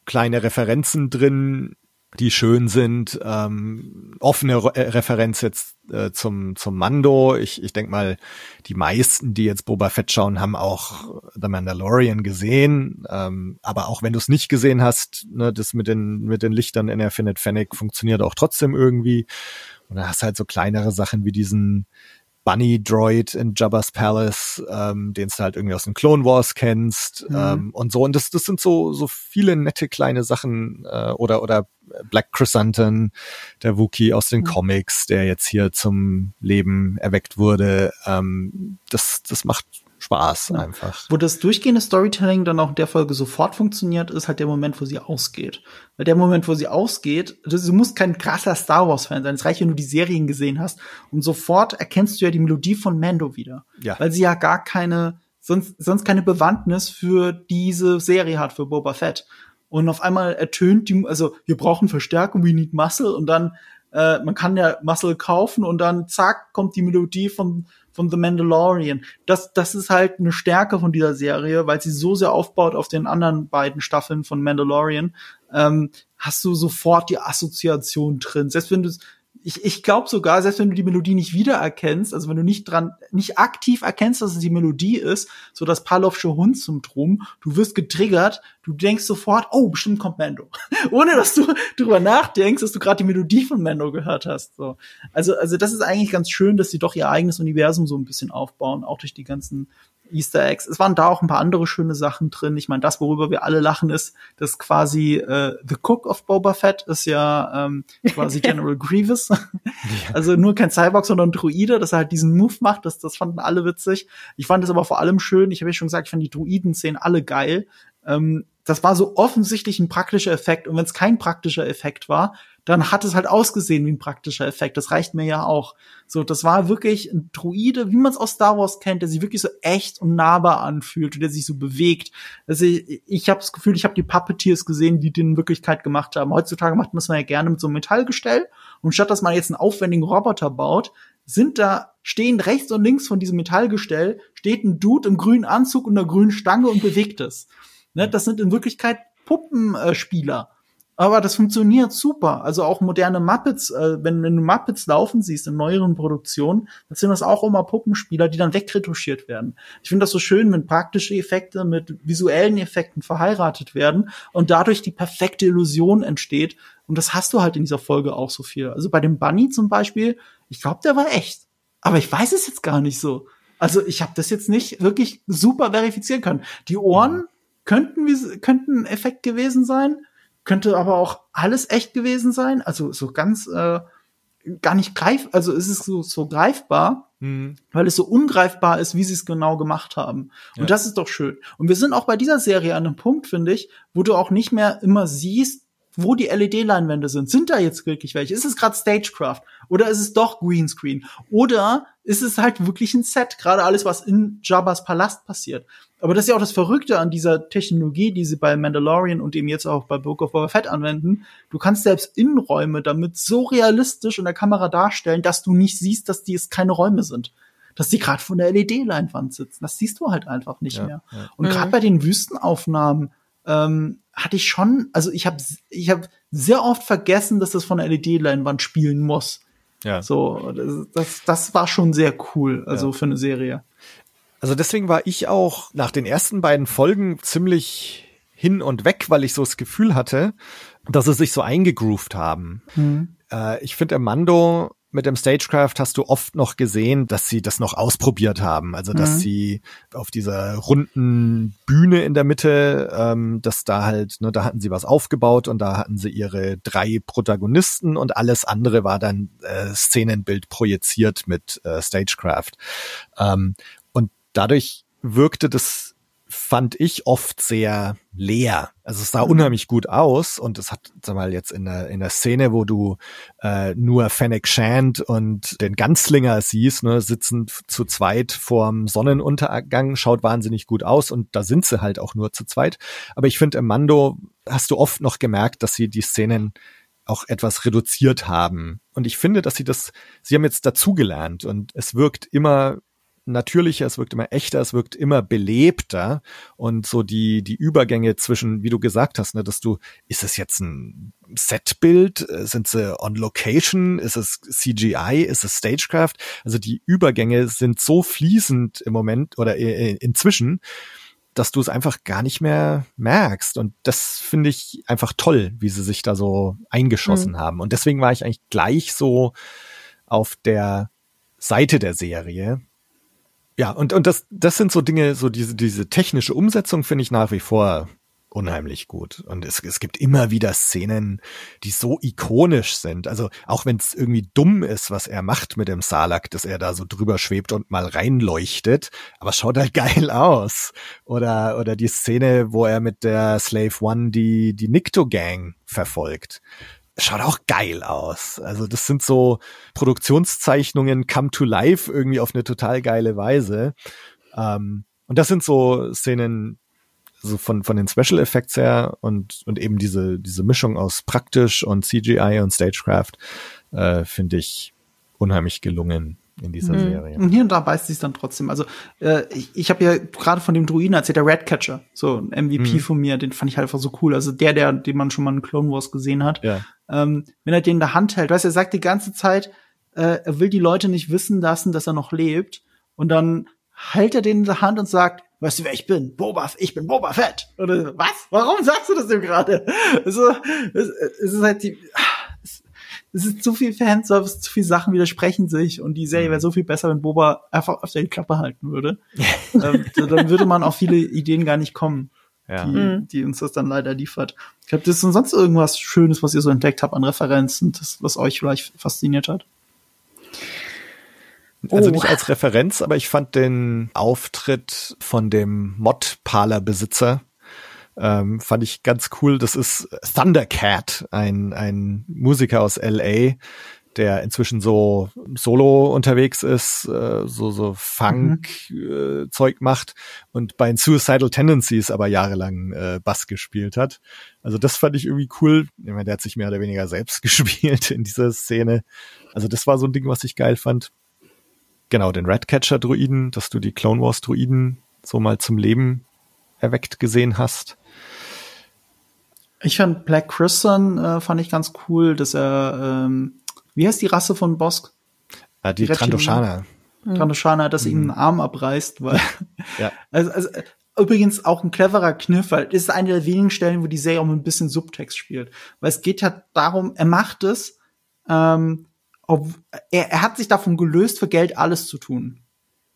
kleine Referenzen drin, die schön sind. Ähm, offene Re äh, Referenz jetzt äh, zum, zum Mando. Ich, ich denke mal, die meisten, die jetzt Boba Fett schauen, haben auch The Mandalorian gesehen. Ähm, aber auch wenn du es nicht gesehen hast, ne, das mit den, mit den Lichtern in Infinite Fennec funktioniert auch trotzdem irgendwie. Und da hast halt so kleinere Sachen wie diesen Bunny Droid in Jabba's Palace, ähm, den du halt irgendwie aus den Clone Wars kennst Mhm. ähm, und so. Und das, das sind so so viele nette kleine Sachen äh, oder oder Black Chrysanthemum, der Wookie aus den Mhm. Comics, der jetzt hier zum Leben erweckt wurde. Ähm, das das macht Spaß Ja. einfach. Wo das durchgehende Storytelling dann auch in der Folge sofort funktioniert, ist halt der Moment, wo sie ausgeht. Weil der Moment, wo sie ausgeht, das, du musst kein krasser Star Wars-Fan sein. Es reicht, wenn du die Serien gesehen hast. Und sofort erkennst du ja die Melodie von Mando wieder. Ja. Weil sie ja gar keine, sonst, sonst keine Bewandtnis für diese Serie hat, für Boba Fett. Und auf einmal ertönt die, also wir brauchen Verstärkung, we need muscle. Und dann, äh, man kann ja Muscle kaufen und dann zack, kommt die Melodie von von The Mandalorian. Das, das ist halt eine Stärke von dieser Serie, weil sie so sehr aufbaut auf den anderen beiden Staffeln von Mandalorian. Ähm, hast du sofort die Assoziation drin. Selbst wenn du ich, ich glaube sogar, selbst wenn du die Melodie nicht wiedererkennst, also wenn du nicht dran, nicht aktiv erkennst, dass es die Melodie ist, so das Pavlovsche Hund-Syndrom, du wirst getriggert, du denkst sofort, oh, bestimmt kommt Mando. [LAUGHS] Ohne dass du drüber nachdenkst, dass du gerade die Melodie von Mando gehört hast. So. Also, also das ist eigentlich ganz schön, dass sie doch ihr eigenes Universum so ein bisschen aufbauen, auch durch die ganzen Easter Eggs. Es waren da auch ein paar andere schöne Sachen drin. Ich meine, das, worüber wir alle lachen, ist, dass quasi äh, The Cook of Boba Fett ist ja ähm, quasi [LAUGHS] General Grievous. [LAUGHS] [LAUGHS] Also nur kein Cyborg, sondern ein Druide, dass er halt diesen Move macht. Das, das fanden alle witzig. Ich fand es aber vor allem schön. Ich habe ja schon gesagt, ich fand die Druiden-Szenen alle geil. Ähm, das war so offensichtlich ein praktischer Effekt. Und wenn es kein praktischer Effekt war, dann hat es halt ausgesehen wie ein praktischer Effekt. Das reicht mir ja auch. So, das war wirklich ein Druide, wie man es aus Star Wars kennt, der sich wirklich so echt und nahbar anfühlt und der sich so bewegt. Also ich, ich habe das Gefühl, ich habe die Puppeteers gesehen, die den in Wirklichkeit gemacht haben. Heutzutage macht man das ja gerne mit so einem Metallgestell. Und statt dass man jetzt einen aufwendigen Roboter baut, sind da, stehen rechts und links von diesem Metallgestell, steht ein Dude im grünen Anzug und einer grünen Stange und bewegt es. Ne, das sind in Wirklichkeit Puppenspieler. Aber das funktioniert super. Also auch moderne Muppets, äh, wenn, wenn du Muppets laufen siehst in neueren Produktionen, dann sind das auch immer Puppenspieler, die dann wegretuschiert werden. Ich finde das so schön, wenn praktische Effekte mit visuellen Effekten verheiratet werden und dadurch die perfekte Illusion entsteht. Und das hast du halt in dieser Folge auch so viel. Also bei dem Bunny zum Beispiel, ich glaube, der war echt. Aber ich weiß es jetzt gar nicht so. Also ich habe das jetzt nicht wirklich super verifizieren können. Die Ohren könnten, könnten ein Effekt gewesen sein könnte aber auch alles echt gewesen sein. Also so ganz äh, gar nicht greif, also es ist so, so greifbar, mhm. weil es so ungreifbar ist, wie sie es genau gemacht haben. Und ja. das ist doch schön. Und wir sind auch bei dieser Serie an einem Punkt, finde ich, wo du auch nicht mehr immer siehst, wo die LED-Leinwände sind. Sind da jetzt wirklich welche? Ist es gerade Stagecraft? Oder ist es doch Greenscreen? Oder ist es halt wirklich ein Set? Gerade alles, was in Jabba's Palast passiert. Aber das ist ja auch das Verrückte an dieser Technologie, die sie bei Mandalorian und eben jetzt auch bei Book of Boba Fett anwenden. Du kannst selbst Innenräume damit so realistisch in der Kamera darstellen, dass du nicht siehst, dass die es keine Räume sind. Dass die gerade von der LED-Leinwand sitzen. Das siehst du halt einfach nicht ja, mehr. Ja. Und gerade bei den Wüstenaufnahmen ähm, hatte ich schon, also ich habe ich hab sehr oft vergessen, dass das von der LED-Leinwand spielen muss. Ja. So, das, das, war schon sehr cool, also ja. für eine Serie. Also deswegen war ich auch nach den ersten beiden Folgen ziemlich hin und weg, weil ich so das Gefühl hatte, dass sie sich so eingegroovt haben. Mhm. Äh, ich finde, Mando mit dem Stagecraft hast du oft noch gesehen, dass sie das noch ausprobiert haben. Also dass mhm. sie auf dieser runden Bühne in der Mitte, ähm, dass da halt, ne, da hatten sie was aufgebaut und da hatten sie ihre drei Protagonisten und alles andere war dann äh, Szenenbild projiziert mit äh, Stagecraft. Ähm, und dadurch wirkte das fand ich oft sehr leer. Also es sah mhm. unheimlich gut aus und es hat, sag mal, jetzt in der, in der Szene, wo du äh, nur Fennec Shand und den Ganzlinger siehst, ne, sitzen zu zweit vorm Sonnenuntergang, schaut wahnsinnig gut aus und da sind sie halt auch nur zu zweit. Aber ich finde, im Mando hast du oft noch gemerkt, dass sie die Szenen auch etwas reduziert haben. Und ich finde, dass sie das, sie haben jetzt dazugelernt und es wirkt immer natürlicher, es wirkt immer echter, es wirkt immer belebter. Und so die die Übergänge zwischen, wie du gesagt hast, ne, dass du ist es jetzt ein Setbild, sind sie on Location, ist es CGI, ist es Stagecraft? Also die Übergänge sind so fließend im Moment oder inzwischen, dass du es einfach gar nicht mehr merkst. Und das finde ich einfach toll, wie sie sich da so eingeschossen mhm. haben. Und deswegen war ich eigentlich gleich so auf der Seite der Serie ja, und, und das, das sind so Dinge, so diese, diese technische Umsetzung finde ich nach wie vor unheimlich gut. Und es, es gibt immer wieder Szenen, die so ikonisch sind. Also auch wenn es irgendwie dumm ist, was er macht mit dem Salak, dass er da so drüber schwebt und mal reinleuchtet, aber schaut halt [LAUGHS] geil aus. Oder, oder die Szene, wo er mit der Slave One die, die Nikto Gang verfolgt schaut auch geil aus. Also das sind so Produktionszeichnungen come to life irgendwie auf eine total geile Weise. Ähm, und das sind so Szenen, so von, von den Special Effects her und, und eben diese, diese Mischung aus praktisch und CGI und Stagecraft, äh, finde ich unheimlich gelungen. In dieser Serie. Und hier und da beißt sie es dann trotzdem. Also äh, ich, ich habe ja gerade von dem Druiden erzählt, der Redcatcher, so ein MVP von mir, den fand ich halt einfach so cool. Also der, der, den man schon mal in Clone Wars gesehen hat. Ja. Ähm, wenn er den in der Hand hält, weißt du, er sagt die ganze Zeit, äh, er will die Leute nicht wissen lassen, dass er noch lebt. Und dann hält er den in der Hand und sagt, weißt du, wer ich bin? Boba, ich bin Boba Fett. Oder was? Warum sagst du das denn gerade? [LAUGHS] Also, es, es ist halt die, es, ist zu viel Fanservice, zu viele Sachen widersprechen sich und die Serie wäre so viel besser, wenn Boba einfach öfter die Klappe halten würde. [LAUGHS] ähm, dann würde man auf viele Ideen gar nicht kommen, Ja. die, die uns das dann leider liefert. Ich glaube, das ist denn sonst irgendwas Schönes, was ihr so entdeckt habt an Referenzen, das, was euch vielleicht fasziniert hat. Also Oh. nicht als Referenz, aber ich fand den Auftritt von dem Mod-Parler-Besitzer ähm, fand ich ganz cool. Das ist Thundercat, ein, ein Musiker aus LA, der inzwischen so solo unterwegs ist, äh, so, so Funk-Zeug macht und bei den Suicidal Tendencies aber jahrelang äh, Bass gespielt hat. Also das fand ich irgendwie cool. Ich meine, der hat sich mehr oder weniger selbst [LAUGHS] gespielt in dieser Szene. Also das war so ein Ding, was ich geil fand. Genau, den Ratcatcher-Druiden, dass du die Clone Wars-Druiden so mal zum Leben erweckt gesehen hast. Ich fand Black Christian äh, fand ich ganz cool, dass er, ähm, wie heißt die Rasse von Bosk? Ah, die Die Reptilien. Trandoshaner. Trandoshaner, dass er ihm einen Arm abreißt, weil Ja. [LAUGHS] also, also übrigens auch ein cleverer Kniff, weil das ist eine der wenigen Stellen, wo die Serie auch ein bisschen Subtext spielt, weil es geht ja darum, er macht es, ähm, ob, er, er hat sich davon gelöst, für Geld alles zu tun.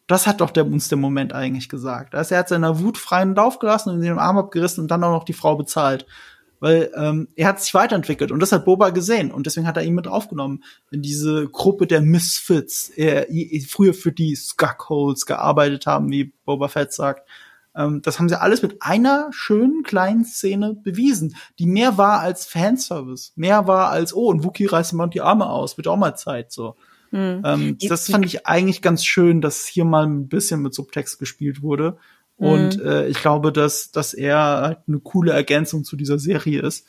Das hat doch der, uns der Moment eigentlich gesagt. Also er hat seiner Wut freien Lauf gelassen und den Arm abgerissen und dann auch noch die Frau bezahlt. Weil ähm, er hat sich weiterentwickelt und das hat Boba gesehen und deswegen hat er ihn mit aufgenommen in diese Gruppe der Misfits, er, i- früher für die Skuckholes gearbeitet haben, wie Boba Fett sagt. Ähm, das haben sie alles mit einer schönen kleinen Szene bewiesen, die mehr war als Fanservice, mehr war als oh und Wookie reißt ihm die Arme aus, wird auch mal Zeit so. Ähm, Die- das fand ich eigentlich ganz schön, dass hier mal ein bisschen mit Subtext gespielt wurde. Und äh, ich glaube, dass, dass er halt eine coole Ergänzung zu dieser Serie ist.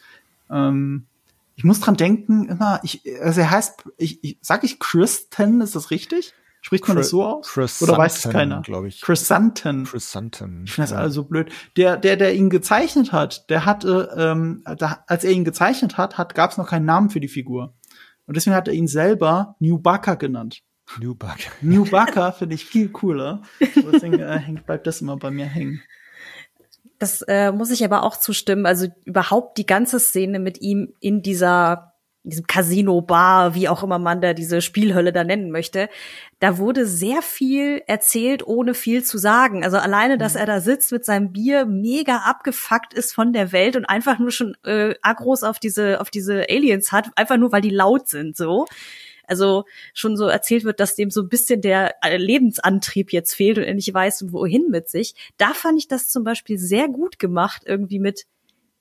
Ähm, ich muss dran denken, immer, ich, also er heißt, ich, ich sag ich Kristen, ist das richtig? Spricht man das so aus? Oder weiß es keiner? glaub ich. Chrysanthemum. Chrysanthemum. Ich finde das Ja. alles so blöd. Der, der, der ihn gezeichnet hat, der hatte, ähm, da, als er ihn gezeichnet hat, hat gab es noch keinen Namen für die Figur. Und deswegen hat er ihn selber New Bucker genannt. Newbug. New Bucker finde ich viel cooler. Deswegen äh, hängt, bleibt das immer bei mir hängen. Das äh, muss ich aber auch zustimmen. Also überhaupt die ganze Szene mit ihm in dieser in diesem Casino, Bar, wie auch immer man da diese Spielhölle da nennen möchte, da wurde sehr viel erzählt, ohne viel zu sagen. Also alleine, dass er da sitzt mit seinem Bier, mega abgefuckt ist von der Welt und einfach nur schon äh, Agros auf diese auf diese Aliens hat, einfach nur weil die laut sind, so. Also schon so erzählt wird, dass dem so ein bisschen der äh, Lebensantrieb jetzt fehlt und er nicht weiß, wohin mit sich. Da fand ich das zum Beispiel sehr gut gemacht, irgendwie mit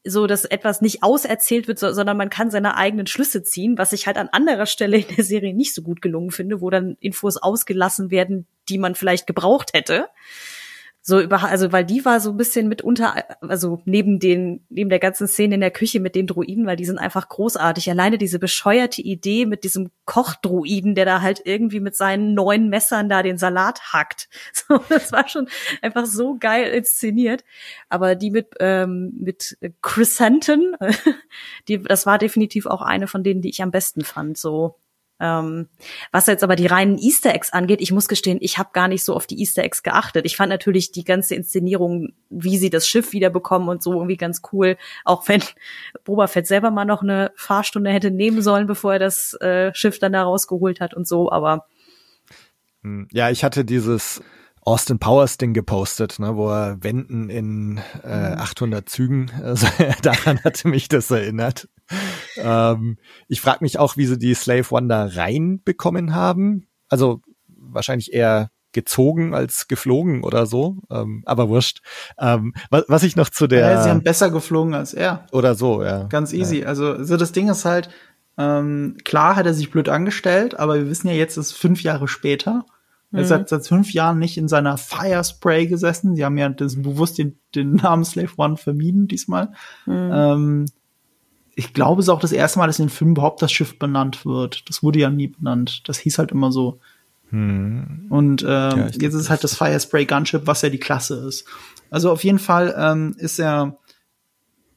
so, dass etwas nicht auserzählt wird, so, sondern man kann seine eigenen Schlüsse ziehen, was ich halt an anderer Stelle in der Serie nicht so gut gelungen finde, wo dann Infos ausgelassen werden, die man vielleicht gebraucht hätte. So über, also weil die war so ein bisschen mitunter, also neben den, neben der ganzen Szene in der Küche mit den Druiden, weil die sind einfach großartig. Alleine diese bescheuerte Idee mit diesem Kochdruiden, der da halt irgendwie mit seinen neuen Messern da den Salat hackt. [LAUGHS] So, das war schon einfach so geil inszeniert. Aber die mit ähm, mit Chrysanthemum, [LAUGHS] die, das war definitiv auch eine von denen, die ich am besten fand. So ähm, was jetzt aber die reinen Easter Eggs angeht, ich muss gestehen, ich habe gar nicht so auf die Easter Eggs geachtet. Ich fand natürlich die ganze Inszenierung, wie sie das Schiff wiederbekommen und so irgendwie ganz cool. Auch wenn Boba Fett selber mal noch eine Fahrstunde hätte nehmen sollen, bevor er das äh, Schiff dann da rausgeholt hat und so. Aber Hm, Ja, ich hatte dieses Austin Powers Ding gepostet, ne, wo er Wenden in äh, 800 Zügen, also [LAUGHS] daran hatte mich das erinnert. Ähm, ich frage mich auch, wie sie die Slave Wonder reinbekommen haben. Also wahrscheinlich eher gezogen als geflogen oder so, ähm, aber wurscht. Ähm, was, was ich noch zu der Ja, sie haben besser geflogen als er. oder so, ja. Ganz easy. Also so das Ding ist halt, ähm, klar hat er sich blöd angestellt, aber wir wissen ja jetzt, es ist fünf Jahre später. Er ist seit, seit fünf Jahren nicht in seiner Firespray gesessen. Sie haben ja das, bewusst den, den Namen Slave One vermieden diesmal. Ähm, ich glaube, es ist auch das erste Mal, dass in den Film überhaupt das Schiff benannt wird. Das wurde ja nie benannt. Das hieß halt immer so Hm. Und ähm, ja, jetzt ist es halt das Fire Spray Gunship, was ja die Klasse ist. Also auf jeden Fall ähm, ist er,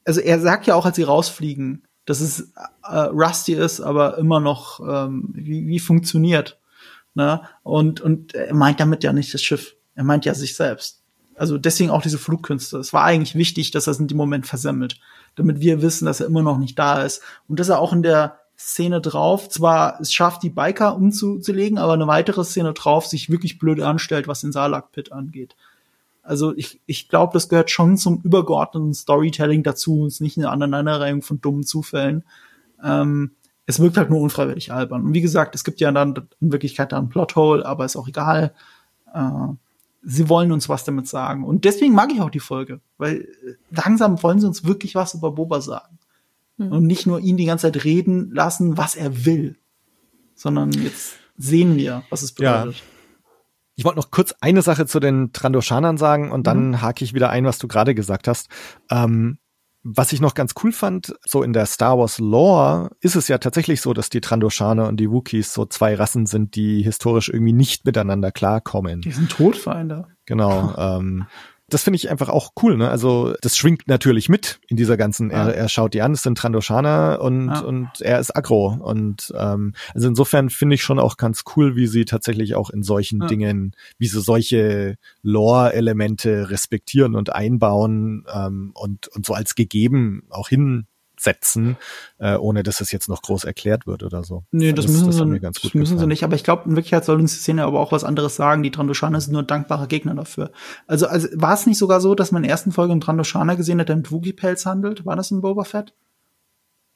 also er sagt ja auch, als sie rausfliegen, dass es äh, rusty ist, aber immer noch ähm, wie, wie funktioniert. Ne? Und, und er meint damit ja nicht das Schiff. Er meint ja sich selbst. Also deswegen auch diese Flugkünste. Es war eigentlich wichtig, dass er es in dem Moment versemmelt, damit wir wissen, dass er immer noch nicht da ist und dass er auch in der Szene drauf zwar es schafft, die Biker umzulegen, aber eine weitere Szene drauf sich wirklich blöd anstellt, was den Salak-Pit angeht. Also ich, ich glaube, das gehört schon zum übergeordneten Storytelling dazu, und ist nicht eine Aneinanderreihung von dummen Zufällen. Ähm, es wirkt halt nur unfreiwillig albern. Und wie gesagt, es gibt ja dann in Wirklichkeit da ein Plothole, aber ist auch egal. Äh, sie wollen uns was damit sagen. Und deswegen mag ich auch die Folge, weil langsam wollen sie uns wirklich was über Boba sagen. Mhm. Und nicht nur ihn die ganze Zeit reden lassen, was er will, sondern jetzt sehen wir, was es bedeutet. Ja. Ich wollte noch kurz eine Sache zu den Trandoshanern sagen und dann mhm. hake ich wieder ein, was du gerade gesagt hast. Ähm, was ich noch ganz cool fand, so in der Star Wars Lore ist es ja tatsächlich so, dass die Trandoshaner und die Wookiees so zwei Rassen sind, die historisch irgendwie nicht miteinander klarkommen. Die sind Todfeinde. Genau. [LAUGHS] ähm, das finde ich einfach auch cool, ne? Also das schwingt natürlich mit in dieser ganzen, ja. er, er schaut die an, es sind Trandoshaner und, ja. und er ist aggro. Und ähm, also insofern finde ich schon auch ganz cool, wie sie tatsächlich auch in solchen ja. Dingen, wie sie solche Lore-Elemente respektieren und einbauen ähm, und, und so als gegeben auch hin setzen, äh, ohne dass es jetzt noch groß erklärt wird oder so. Nee, das, das müssen, das sie, das müssen sie nicht. Aber ich glaube, in Wirklichkeit soll uns die Szene aber auch was anderes sagen. Die Trandoshaner sind nur dankbare Gegner dafür. Also, also war es nicht sogar so, dass man in der ersten Folge einen Trandoshaner gesehen hat, der mit Wookie-Pelz handelt? War das ein Boba Fett?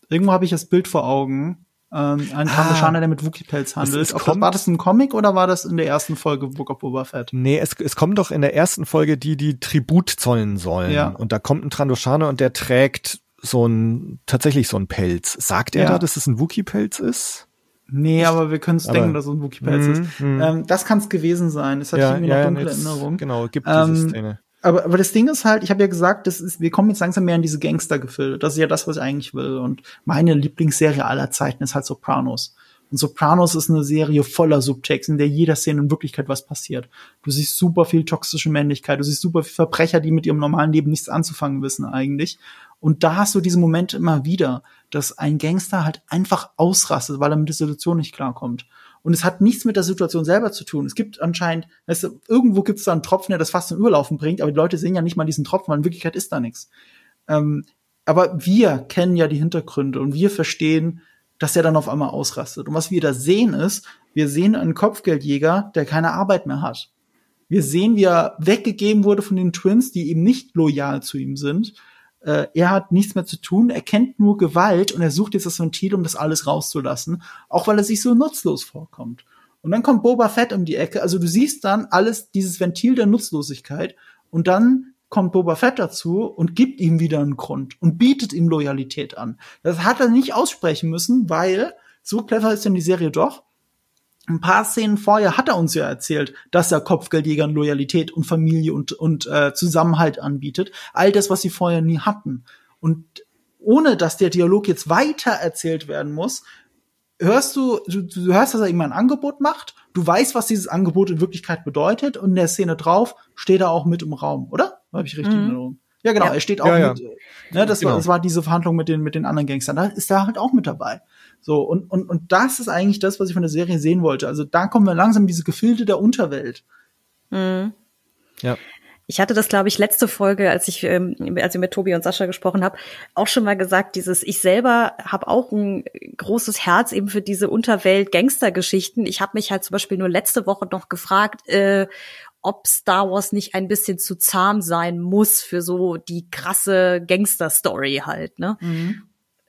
Irgendwo habe ich das Bild vor Augen. Ähm, ein ah, Trandoshaner, der mit Wookie-Pelz handelt. Kommt, war das ein Comic oder war das in der ersten Folge Book of Boba Fett? Nee, es, es kommen doch in der ersten Folge die, die Tribut zollen sollen. Ja. Und da kommt ein Trandoshaner und der trägt so ein, tatsächlich so ein Pelz. Sagt er ja. da, dass es ein Wookie-Pelz ist? Nee, aber wir können es denken, dass es ein Wookie-Pelz ist. Mm, mm. Ähm, das kann es gewesen sein. Das hat ja, irgendwie ja, noch dunkle nee, Erinnerung. Genau, gibt diese ähm, Szene. Aber, aber das Ding ist halt, ich habe ja gesagt, das ist, wir kommen jetzt langsam mehr in diese Gangster-Gefilde. Das ist ja das, was ich eigentlich will. Und meine Lieblingsserie aller Zeiten ist halt Sopranos. Und Sopranos ist eine Serie voller Subtext, in der jeder Szene in Wirklichkeit was passiert. Du siehst super viel toxische Männlichkeit, du siehst super viel Verbrecher, die mit ihrem normalen Leben nichts anzufangen wissen eigentlich. Und da hast du diese Momente immer wieder, dass ein Gangster halt einfach ausrastet, weil er mit der Situation nicht klarkommt. Und es hat nichts mit der Situation selber zu tun. Es gibt anscheinend, weißt du, irgendwo gibt es da einen Tropfen, der das fast zum Überlaufen bringt, aber die Leute sehen ja nicht mal diesen Tropfen, weil in Wirklichkeit ist da nichts. Ähm, aber wir kennen ja die Hintergründe und wir verstehen, dass er dann auf einmal ausrastet. Und was wir da sehen ist, wir sehen einen Kopfgeldjäger, der keine Arbeit mehr hat. Wir sehen, wie er weggegeben wurde von den Twins, die eben nicht loyal zu ihm sind äh, er hat nichts mehr zu tun, er kennt nur Gewalt und er sucht jetzt das Ventil, um das alles rauszulassen, auch weil er sich so nutzlos vorkommt. Und dann kommt Boba Fett um die Ecke, also du siehst dann alles, dieses Ventil der Nutzlosigkeit und dann kommt Boba Fett dazu und gibt ihm wieder einen Grund und bietet ihm Loyalität an. Das hat er nicht aussprechen müssen, weil so clever ist denn die Serie doch ein paar Szenen vorher hat er uns ja erzählt, dass er Kopfgeldjägern Loyalität und Familie und, und äh, Zusammenhalt anbietet. All das, was sie vorher nie hatten. Und ohne dass der Dialog jetzt weiter erzählt werden muss, hörst du, du, du hörst, dass er ihm ein Angebot macht, du weißt, was dieses Angebot in Wirklichkeit bedeutet und in der Szene drauf steht er auch mit im Raum, oder? Habe ich richtig mhm. in Erinnerung? Ja, genau, ja. er steht auch ja, mit. Ja. Ne, das, genau. war, das war diese Verhandlung mit den, mit den anderen Gangstern. Da ist er halt auch mit dabei. So, und, und, und das ist eigentlich das, was ich von der Serie sehen wollte. Also da kommen wir langsam in diese Gefilde der Unterwelt. Mhm. Ja. Ich hatte das, glaube ich, letzte Folge, als ich, ähm, als ich mit Tobi und Sascha gesprochen habe, auch schon mal gesagt, dieses, ich selber habe auch ein großes Herz eben für diese Unterwelt-Gangster-Geschichten. Ich habe mich halt zum Beispiel nur letzte Woche noch gefragt, äh, ob Star Wars nicht ein bisschen zu zahm sein muss für so die krasse Gangster-Story halt, ne? Mhm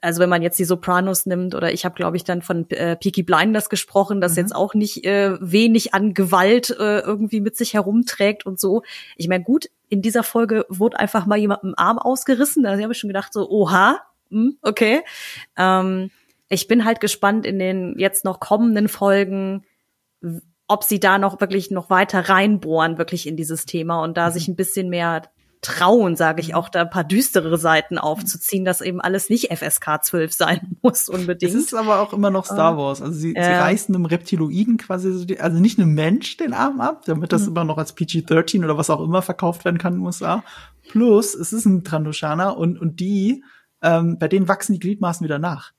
also wenn man jetzt die Sopranos nimmt oder ich habe glaube ich dann von äh, Peaky Blinders gesprochen, das mhm. jetzt auch nicht äh, wenig an Gewalt äh, irgendwie mit sich herumträgt und so. Ich meine, gut, in dieser Folge wurde einfach mal jemand im Arm ausgerissen, da habe ich schon gedacht so, oha, hm, okay. Ähm, ich bin halt gespannt in den jetzt noch kommenden Folgen, ob sie da noch wirklich noch weiter reinbohren, wirklich in dieses Thema und da mhm. sich ein bisschen mehr trauen, sage ich auch, da ein paar düstere Seiten aufzuziehen, dass eben alles nicht FSK 12 sein [LAUGHS] muss unbedingt. Es ist aber auch immer noch Star Wars. Also sie, ja. sie reißen einem Reptiloiden quasi, also nicht einem Mensch den Arm ab, damit das mhm. immer noch als PG-13 oder was auch immer verkauft werden kann in den USA. Plus, es ist ein Trandoshaner und, und die, ähm, bei denen wachsen die Gliedmaßen wieder nach.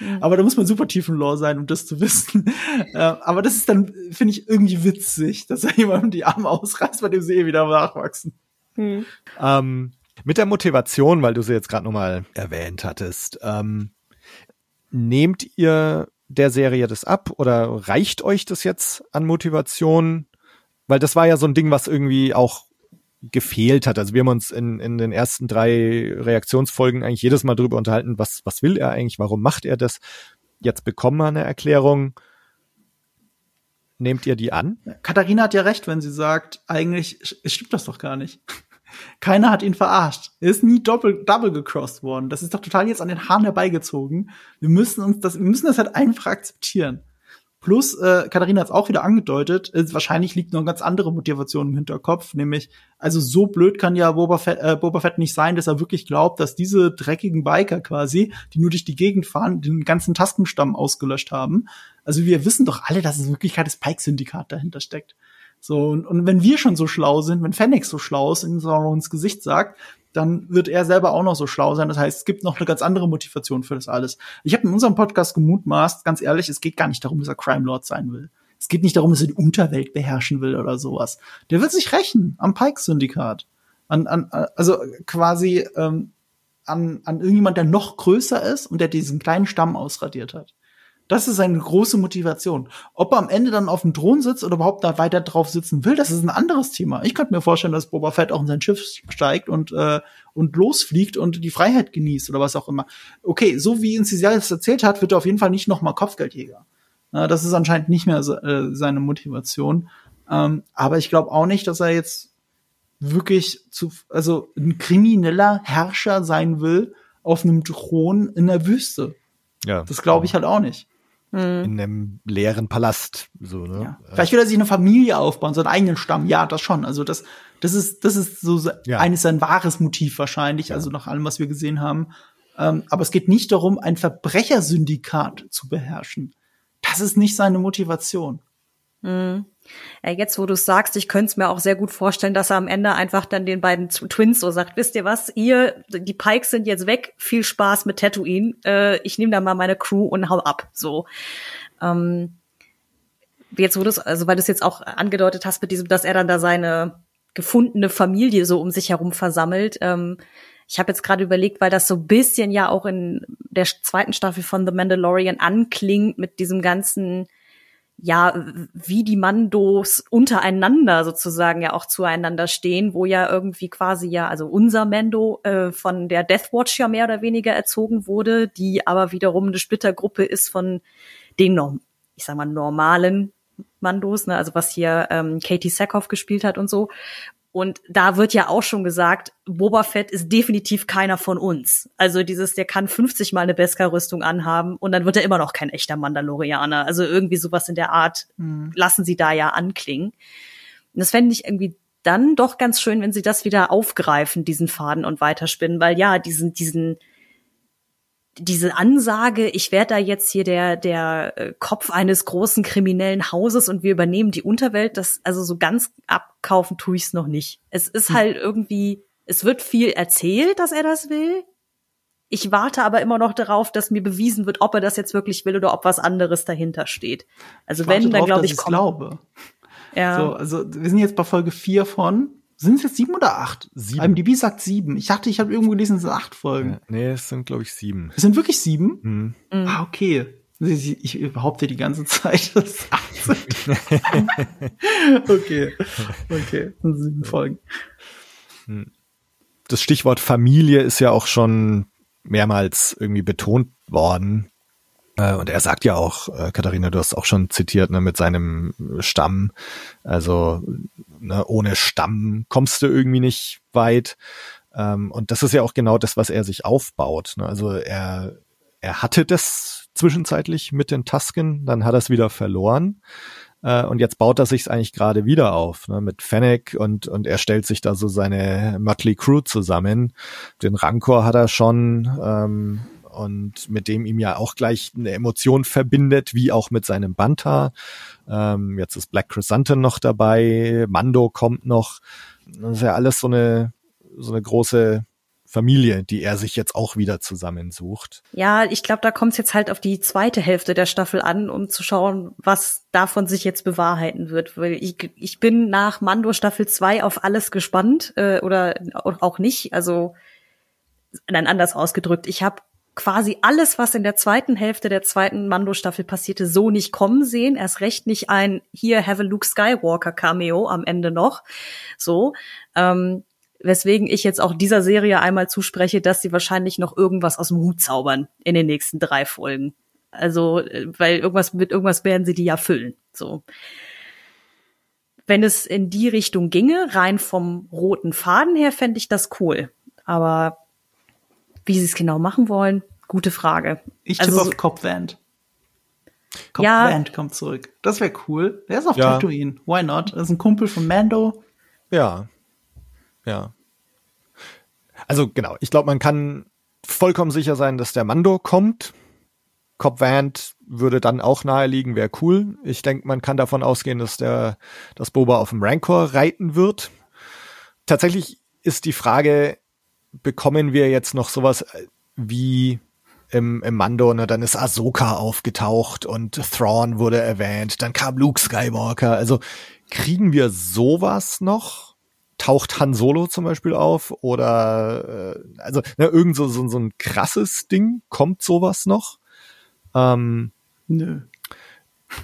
Mhm. Aber da muss man super tief im Lore sein, um das zu wissen. [LAUGHS] äh, aber das ist dann, finde ich, irgendwie witzig, dass er jemandem die Arme ausreißt, bei dem sie eh wieder nachwachsen. Mhm. Ähm, mit der Motivation, weil du sie jetzt gerade nochmal erwähnt hattest, ähm, nehmt ihr der Serie das ab oder reicht euch das jetzt an Motivation? Weil das war ja so ein Ding, was irgendwie auch gefehlt hat. Also wir haben uns in, in den ersten drei Reaktionsfolgen eigentlich jedes Mal darüber unterhalten, was, was will er eigentlich, warum macht er das? Jetzt bekommen wir eine Erklärung. Nehmt ihr die an? Katharina hat ja recht, wenn sie sagt, eigentlich stimmt das doch gar nicht. [LAUGHS] Keiner hat ihn verarscht. Er ist nie doppelt, double gecrossed worden. Das ist doch total jetzt an den Haaren herbeigezogen. Wir müssen uns das, wir müssen das halt einfach akzeptieren. Plus, äh, Katharina hat es auch wieder angedeutet, äh, wahrscheinlich liegt noch eine ganz andere Motivation im Hinterkopf, nämlich, also so blöd kann ja Boba Fett, äh, Boba Fett nicht sein, dass er wirklich glaubt, dass diese dreckigen Biker quasi, die nur durch die Gegend fahren, den ganzen Taskenstamm ausgelöscht haben. Also wir wissen doch alle, dass es in Wirklichkeit das Pike-Syndikat dahinter steckt. So, und, und wenn wir schon so schlau sind, wenn Fennec so schlau ist und uns Gesicht sagt, dann wird er selber auch noch so schlau sein. Das heißt, es gibt noch eine ganz andere Motivation für das alles. Ich habe in unserem Podcast gemutmaßt, ganz ehrlich, es geht gar nicht darum, dass er Crime Lord sein will. Es geht nicht darum, dass er die Unterwelt beherrschen will oder sowas. Der wird sich rächen am Pike-Syndikat. An, an, also quasi ähm, an, an irgendjemand, der noch größer ist und der diesen kleinen Stamm ausradiert hat. Das ist seine große Motivation. Ob er am Ende dann auf dem Thron sitzt oder überhaupt da weiter drauf sitzen will, das ist ein anderes Thema. Ich könnte mir vorstellen, dass Boba Fett auch in sein Schiff steigt und, äh, und losfliegt und die Freiheit genießt oder was auch immer. Okay, so wie die Serie erzählt hat, wird er auf jeden Fall nicht noch mal Kopfgeldjäger. Äh, das ist anscheinend nicht mehr äh, seine Motivation. Ähm, aber ich glaube auch nicht, dass er jetzt wirklich zu, also ein krimineller Herrscher sein will auf einem Thron in der Wüste. Ja. Das glaube ich halt auch nicht. Mhm. in einem leeren Palast. So, ne? Ja. Vielleicht will er sich eine Familie aufbauen, so einen eigenen Stamm. Ja, das schon. Also das, das ist, das ist so ja. eines sein wahres Motiv wahrscheinlich, ja. also nach allem, was wir gesehen haben. Ähm, aber es geht nicht darum, ein Verbrechersyndikat zu beherrschen. Das ist nicht seine Motivation. Mhm. Ja, jetzt, wo du es sagst, ich könnte es mir auch sehr gut vorstellen, dass er am Ende einfach dann den beiden Twins so sagt, wisst ihr was, ihr, die Pikes sind jetzt weg, viel Spaß mit Tatooine, äh, ich nehme da mal meine Crew und hau ab, so. Ähm, jetzt, wo du also weil du es jetzt auch angedeutet hast mit diesem, dass er dann da seine gefundene Familie so um sich herum versammelt, ähm, ich habe jetzt gerade überlegt, weil das so bisschen ja auch in der zweiten Staffel von The Mandalorian anklingt mit diesem ganzen ja, wie die Mandos untereinander sozusagen ja auch zueinander stehen, wo ja irgendwie quasi ja, also unser Mando äh, von der Death Watch ja mehr oder weniger erzogen wurde, die aber wiederum eine Splittergruppe ist von den, ich sag mal, normalen Mandos, ne, also was hier ähm, Katie Sackhoff gespielt hat und so. Und da wird ja auch schon gesagt, Boba Fett ist definitiv keiner von uns. Also dieses, der kann 50 mal eine Beskar-Rüstung anhaben und dann wird er immer noch kein echter Mandalorianer. Also irgendwie sowas in der Art mhm. lassen sie da ja anklingen. Und das fände ich irgendwie dann doch ganz schön, wenn sie das wieder aufgreifen, diesen Faden und weiterspinnen, weil ja, diesen, diesen, diese Ansage, ich werde da jetzt hier der, der äh, Kopf eines großen kriminellen Hauses und wir übernehmen die Unterwelt, das, also so ganz abkaufen tue ich es noch nicht. Es ist hm. halt irgendwie, es wird viel erzählt, dass er das will. Ich warte aber immer noch darauf, dass mir bewiesen wird, ob er das jetzt wirklich will oder ob was anderes dahinter steht. Also wenn, dann glaube ich, ich glaube. Ja. So, also wir sind jetzt bei Folge 4 von sind es jetzt sieben oder acht? Sieben. IMDb sagt sieben. Ich dachte, ich habe irgendwo gelesen, es sind acht Folgen. Ja, nee, es sind, glaube ich, sieben. Es sind wirklich sieben? Mhm. mhm. Ah, okay. Ich, ich behaupte die ganze Zeit, [LAUGHS] dass es acht sind. [LAUGHS] okay. Okay. Sieben Folgen. Hm. Das Stichwort Familie ist ja auch schon mehrmals irgendwie betont worden. Äh, und er sagt ja auch, äh, Katharina, du hast auch schon zitiert, ne, mit seinem Stamm. Also ne, ohne Stamm kommst du irgendwie nicht weit. Ähm, und das ist ja auch genau das, was er sich aufbaut. Ne? Also er, er hatte das zwischenzeitlich mit den Tusken, dann hat er es wieder verloren. Äh, und jetzt baut er sich eigentlich gerade wieder auf, ne, mit Fennec und, und er stellt sich da so seine Mötley Crew zusammen. Den Rancor hat er schon, ähm, und mit dem ihm ja auch gleich eine Emotion verbindet, wie auch mit seinem Banta. Ähm, jetzt ist Black Chrysanthemum noch dabei, Mando kommt noch. Das ist ja alles so eine, so eine große Familie, die er sich jetzt auch wieder zusammensucht. Ja, ich glaube, da kommt es jetzt halt auf die zweite Hälfte der Staffel an, um zu schauen, was davon sich jetzt bewahrheiten wird. Weil ich, ich bin nach Mando Staffel 2 auf alles gespannt äh, oder auch nicht. Also dann anders ausgedrückt. Ich habe quasi alles, was in der zweiten Hälfte der zweiten Mando-Staffel passierte, so nicht kommen sehen. Erst recht nicht ein hier have a Luke Skywalker Cameo am Ende noch. So. Ähm, weswegen ich jetzt auch dieser Serie einmal zuspreche, dass sie wahrscheinlich noch irgendwas aus dem Hut zaubern in den nächsten drei Folgen. Also, äh, weil irgendwas mit irgendwas werden sie die ja füllen. So. Wenn es in die Richtung ginge, rein vom roten Faden her, fände ich das cool. Aber wie sie es genau machen wollen, gute Frage. Ich tippe also, auf Cobb Vant. Cobb ja, kommt zurück. Das wäre cool. Der ist auf ja. Tatooine. Why not? Das ist ein Kumpel von Mando. Ja. Ja. Also genau, ich glaube, man kann vollkommen sicher sein, dass der Mando kommt. Cobb Vant würde dann auch naheliegen, wäre cool. Ich denke, man kann davon ausgehen, dass der, dass Boba auf dem Rancor reiten wird. Tatsächlich ist die Frage, bekommen wir jetzt noch sowas äh, wie im, im Mando, ne, dann ist Ahsoka aufgetaucht und Thrawn wurde erwähnt, dann kam Luke Skywalker. Also kriegen wir sowas noch? Taucht Han Solo zum Beispiel auf? Oder äh, also ne, irgend so, so, so ein krasses Ding? Kommt sowas noch? Ähm, Nö.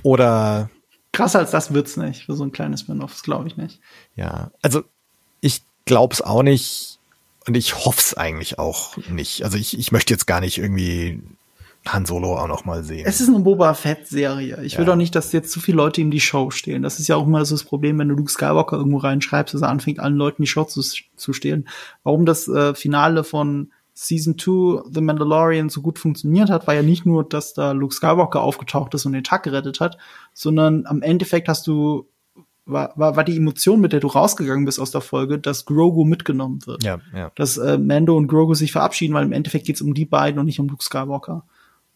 Oder krasser als das wird's nicht für so ein kleines Spin-off, das glaube ich nicht. Ja, also ich glaub's auch nicht und ich hoffe es eigentlich auch nicht. Also ich, ich möchte jetzt gar nicht irgendwie Han Solo auch noch mal sehen. Es ist eine Boba Fett-Serie. Ich will doch nicht, dass jetzt zu viele Leute ihm die Show stehlen. Das ist ja auch immer so das Problem, wenn du Luke Skywalker irgendwo reinschreibst, dass er anfängt, allen Leuten die Show zu, zu stehlen. Warum das äh, Finale von Season 2 The Mandalorian so gut funktioniert hat, war ja nicht nur, dass da Luke Skywalker aufgetaucht ist und den Tag gerettet hat, sondern am Endeffekt hast du war, war, war die Emotion, mit der du rausgegangen bist aus der Folge, dass Grogu mitgenommen wird. Ja, ja. Dass äh, Mando und Grogu sich verabschieden, weil im Endeffekt geht's um die beiden und nicht um Luke Skywalker.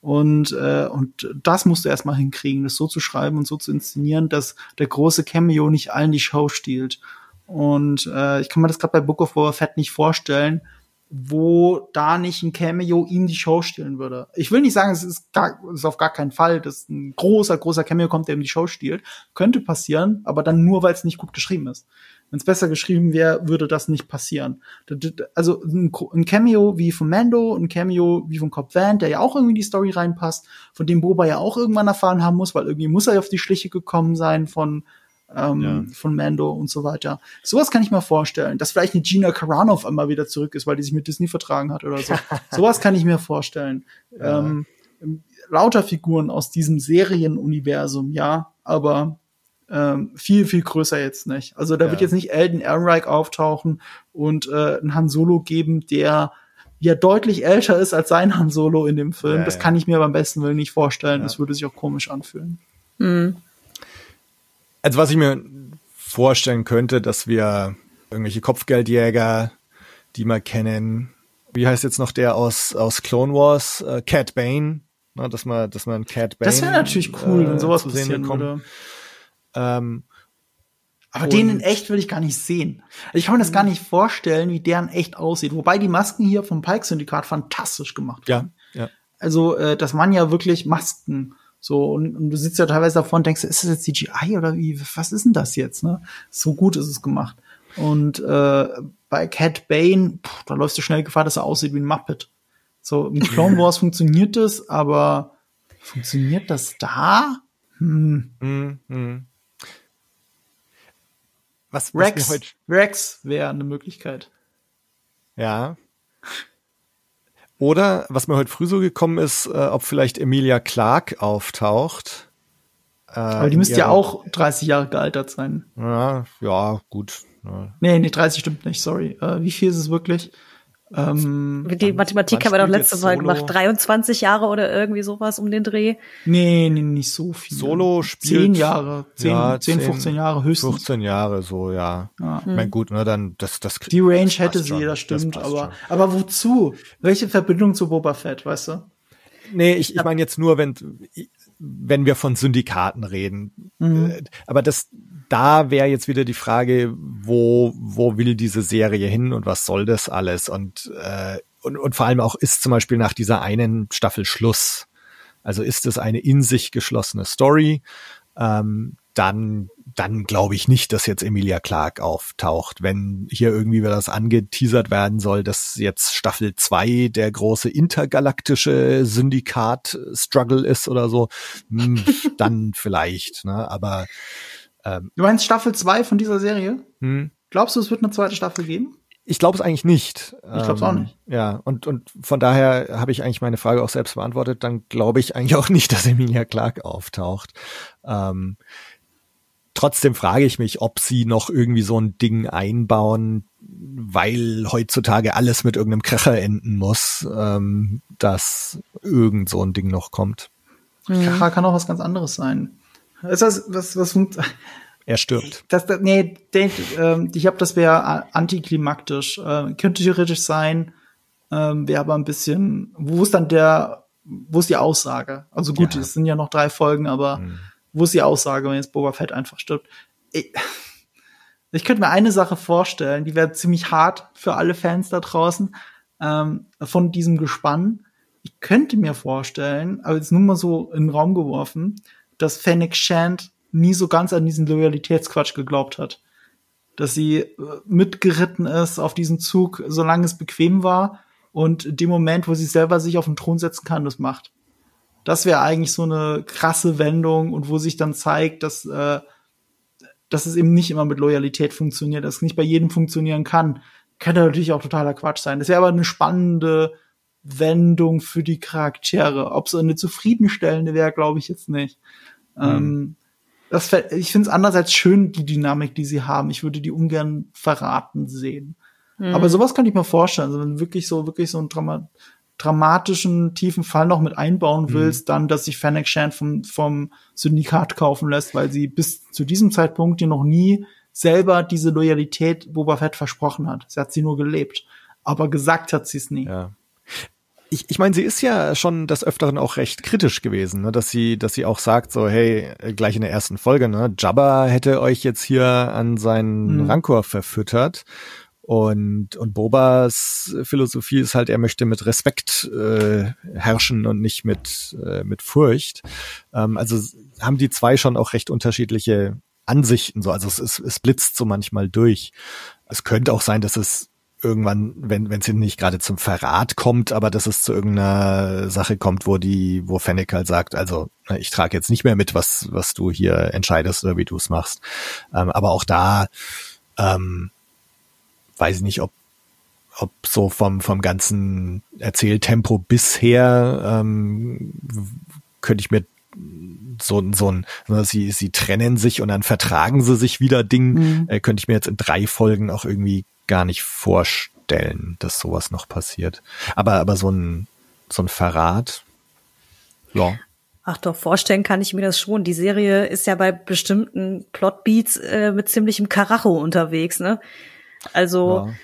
Und, äh, und das musst du erstmal hinkriegen, das so zu schreiben und so zu inszenieren, dass der große Cameo nicht allen die Show stiehlt. Und äh, ich kann mir das gerade bei Book of Boba Fett nicht vorstellen, wo da nicht ein Cameo ihm die Show stehlen würde. Ich will nicht sagen, es ist, gar, es ist auf gar keinen Fall, dass ein großer, großer Cameo kommt, der ihm die Show stiehlt. Könnte passieren, aber dann nur, weil es nicht gut geschrieben ist. Wenn es besser geschrieben wäre, würde das nicht passieren. Also ein Cameo wie von Mando, ein Cameo wie von Cobb Van, der ja auch irgendwie in die Story reinpasst, von dem Boba ja auch irgendwann erfahren haben muss, weil irgendwie muss er auf die Schliche gekommen sein von ähm, ja. von Mando und so weiter. Sowas kann ich mir vorstellen, dass vielleicht eine Gina Carano auf einmal wieder zurück ist, weil die sich mit Disney vertragen hat oder so. [LAUGHS] Sowas kann ich mir vorstellen. Ja. Ähm, lauter Figuren aus diesem Serienuniversum, ja, aber ähm, viel, viel größer jetzt nicht. Also da ja. wird jetzt nicht Elden Ehrenreich auftauchen und äh, ein Han Solo geben, der ja deutlich älter ist als sein Han Solo in dem Film. Ja, das kann ich mir beim besten Willen nicht vorstellen. Das würde sich auch komisch anfühlen. Mhm. Also was ich mir vorstellen könnte, dass wir irgendwelche Kopfgeldjäger, die wir kennen, wie heißt jetzt noch der aus, aus Clone Wars, äh, Cat Bane, ne, dass man, dass man Cat Bane. Das wäre natürlich cool, äh, wenn sowas passieren würde. Ähm, aber den in echt will ich gar nicht sehen. Also ich kann mir das gar nicht vorstellen, wie der in echt aussieht. Wobei die Masken hier vom Pike-Syndikat fantastisch gemacht waren. Ja, ja. Also, äh, das waren ja wirklich Masken. So, und, und du sitzt ja teilweise davor und denkst, ist das jetzt CGI oder wie, was ist denn das jetzt, ne? So gut ist es gemacht. Und äh, bei Cat Bane, pff, da läufst du schnell Gefahr, dass er aussieht wie ein Muppet. So, im [LAUGHS] Clone Wars funktioniert das, aber funktioniert das da? Hm. Mm, mm. Was, was Rex, Rex wäre eine Möglichkeit. Ja. Oder, was mir heute früh so gekommen ist, äh, ob vielleicht Emilia Clark auftaucht. Äh, Aber die müsste ja auch 30 Jahre gealtert sein. Ja, ja, gut. Ja. Nee, nee, 30 stimmt nicht, sorry. Äh, wie viel ist es wirklich? Ähm, Die Mathematik haben wir doch letzte Mal gemacht. 23 Jahre oder irgendwie sowas um den Dreh. nee, nee, nicht so viel. Solo spielt Zehn Jahre, zehn, ja, zehn, 15 Jahre höchstens. 15 Jahre so, ja. Ja. Ich mein, gut, ne, dann das das Die Range das hätte sie, schon. das stimmt, passt aber, schon. aber wozu? Welche Verbindung zu Boba Fett, weißt du? Nee, ich, ich meine jetzt nur, wenn, wenn wir von Syndikaten reden. Äh, Aber das, da wäre jetzt wieder die Frage, wo, wo will diese Serie hin und was soll das alles? Und, äh, und, und vor allem auch ist zum Beispiel nach dieser einen Staffel Schluss. Also ist es eine in sich geschlossene Story? Ähm, dann, dann glaube ich nicht, dass jetzt Emilia Clark auftaucht. Wenn hier irgendwie wieder das angeteasert werden soll, dass jetzt Staffel 2 der große intergalaktische Syndikat-Struggle ist oder so, hm, [LAUGHS] dann vielleicht. Ne? Aber Du meinst Staffel 2 von dieser Serie? hm, Glaubst du, es wird eine zweite Staffel geben? ich glaube es eigentlich nicht. Ich glaub's auch nicht. Ja, und, und von daher habe ich eigentlich meine Frage auch selbst beantwortet. Dann glaube ich eigentlich auch nicht, dass Emilia Clark auftaucht. Ähm, trotzdem frage ich mich, ob sie noch irgendwie so ein Ding einbauen, weil heutzutage alles mit irgendeinem Kracher enden muss, ähm, dass irgend so ein Ding noch kommt. Kracher kann auch was ganz anderes sein. Ist das, was, was, Er stirbt. das, das nee, den, ähm, ich glaube, das wäre antiklimaktisch. Ähm, könnte theoretisch sein, ähm, wäre aber ein bisschen, wo ist dann der, wo ist die Aussage? Also gut, Ja. es sind ja noch drei Folgen, aber wo ist die Aussage, wenn jetzt Boba Fett einfach stirbt? Ich, ich könnte mir eine Sache vorstellen, die wäre ziemlich hart für alle Fans da draußen ähm, von diesem Gespann. Ich könnte mir vorstellen, aber jetzt nur mal so in den Raum geworfen, dass Fennec Shand nie so ganz an diesen Loyalitätsquatsch geglaubt hat. Dass sie äh, mitgeritten ist auf diesen Zug, solange es bequem war und dem Moment, wo sie selber sich auf den Thron setzen kann, das macht. Das wäre eigentlich so eine krasse Wendung und wo sich dann zeigt, dass, äh, dass es eben nicht immer mit Loyalität funktioniert, dass es nicht bei jedem funktionieren kann. Könnte natürlich auch totaler Quatsch sein. Das wäre aber eine spannende Wendung für die Charaktere. Ob so eine zufriedenstellende wäre, glaube ich jetzt nicht. Ähm, das, ich finde es andererseits schön, die Dynamik, die sie haben. Ich würde die ungern verraten sehen. Aber sowas kann ich mir vorstellen. Also wenn wirklich so, wirklich so einen Drama dramatischen, tiefen Fall noch mit einbauen willst, dann, dass sich Fennec Shand vom, vom Syndikat kaufen lässt, weil sie bis zu diesem Zeitpunkt dir noch nie selber diese Loyalität Boba Fett versprochen hat. Sie hat sie nur gelebt. Aber gesagt hat sie es nie. Ja. Ich, ich meine, sie ist ja schon des Öfteren auch recht kritisch gewesen, ne? dass sie, dass sie auch sagt, so, hey, gleich in der ersten Folge, ne, Jabba hätte euch jetzt hier an seinen Mhm. Rancor verfüttert. Und, und Bobas Philosophie ist halt, er möchte mit Respekt äh, herrschen und nicht mit, äh, mit Furcht. Ähm, also haben die zwei schon auch recht unterschiedliche Ansichten. So. Also es, es, es blitzt so manchmal durch. Es könnte auch sein, dass es irgendwann, wenn wenn es nicht gerade zum Verrat kommt, aber dass es zu irgendeiner Sache kommt, wo die, wo Fennec halt sagt, also ne, ich trage jetzt nicht mehr mit, was was du hier entscheidest oder wie du es machst. Ähm, aber auch da ähm, weiß ich nicht, ob ob so vom vom ganzen Erzähltempo bisher ähm, könnte ich mir so so ein ne, sie sie trennen sich und dann vertragen sie sich wieder Ding äh, könnte ich mir jetzt in drei Folgen auch irgendwie gar nicht vorstellen, dass sowas noch passiert. Aber aber so ein so ein Verrat, ja, Ach doch, vorstellen kann ich mir das schon. Die Serie ist ja bei bestimmten Plotbeats äh, mit ziemlichem Karacho unterwegs, ne? Also ja.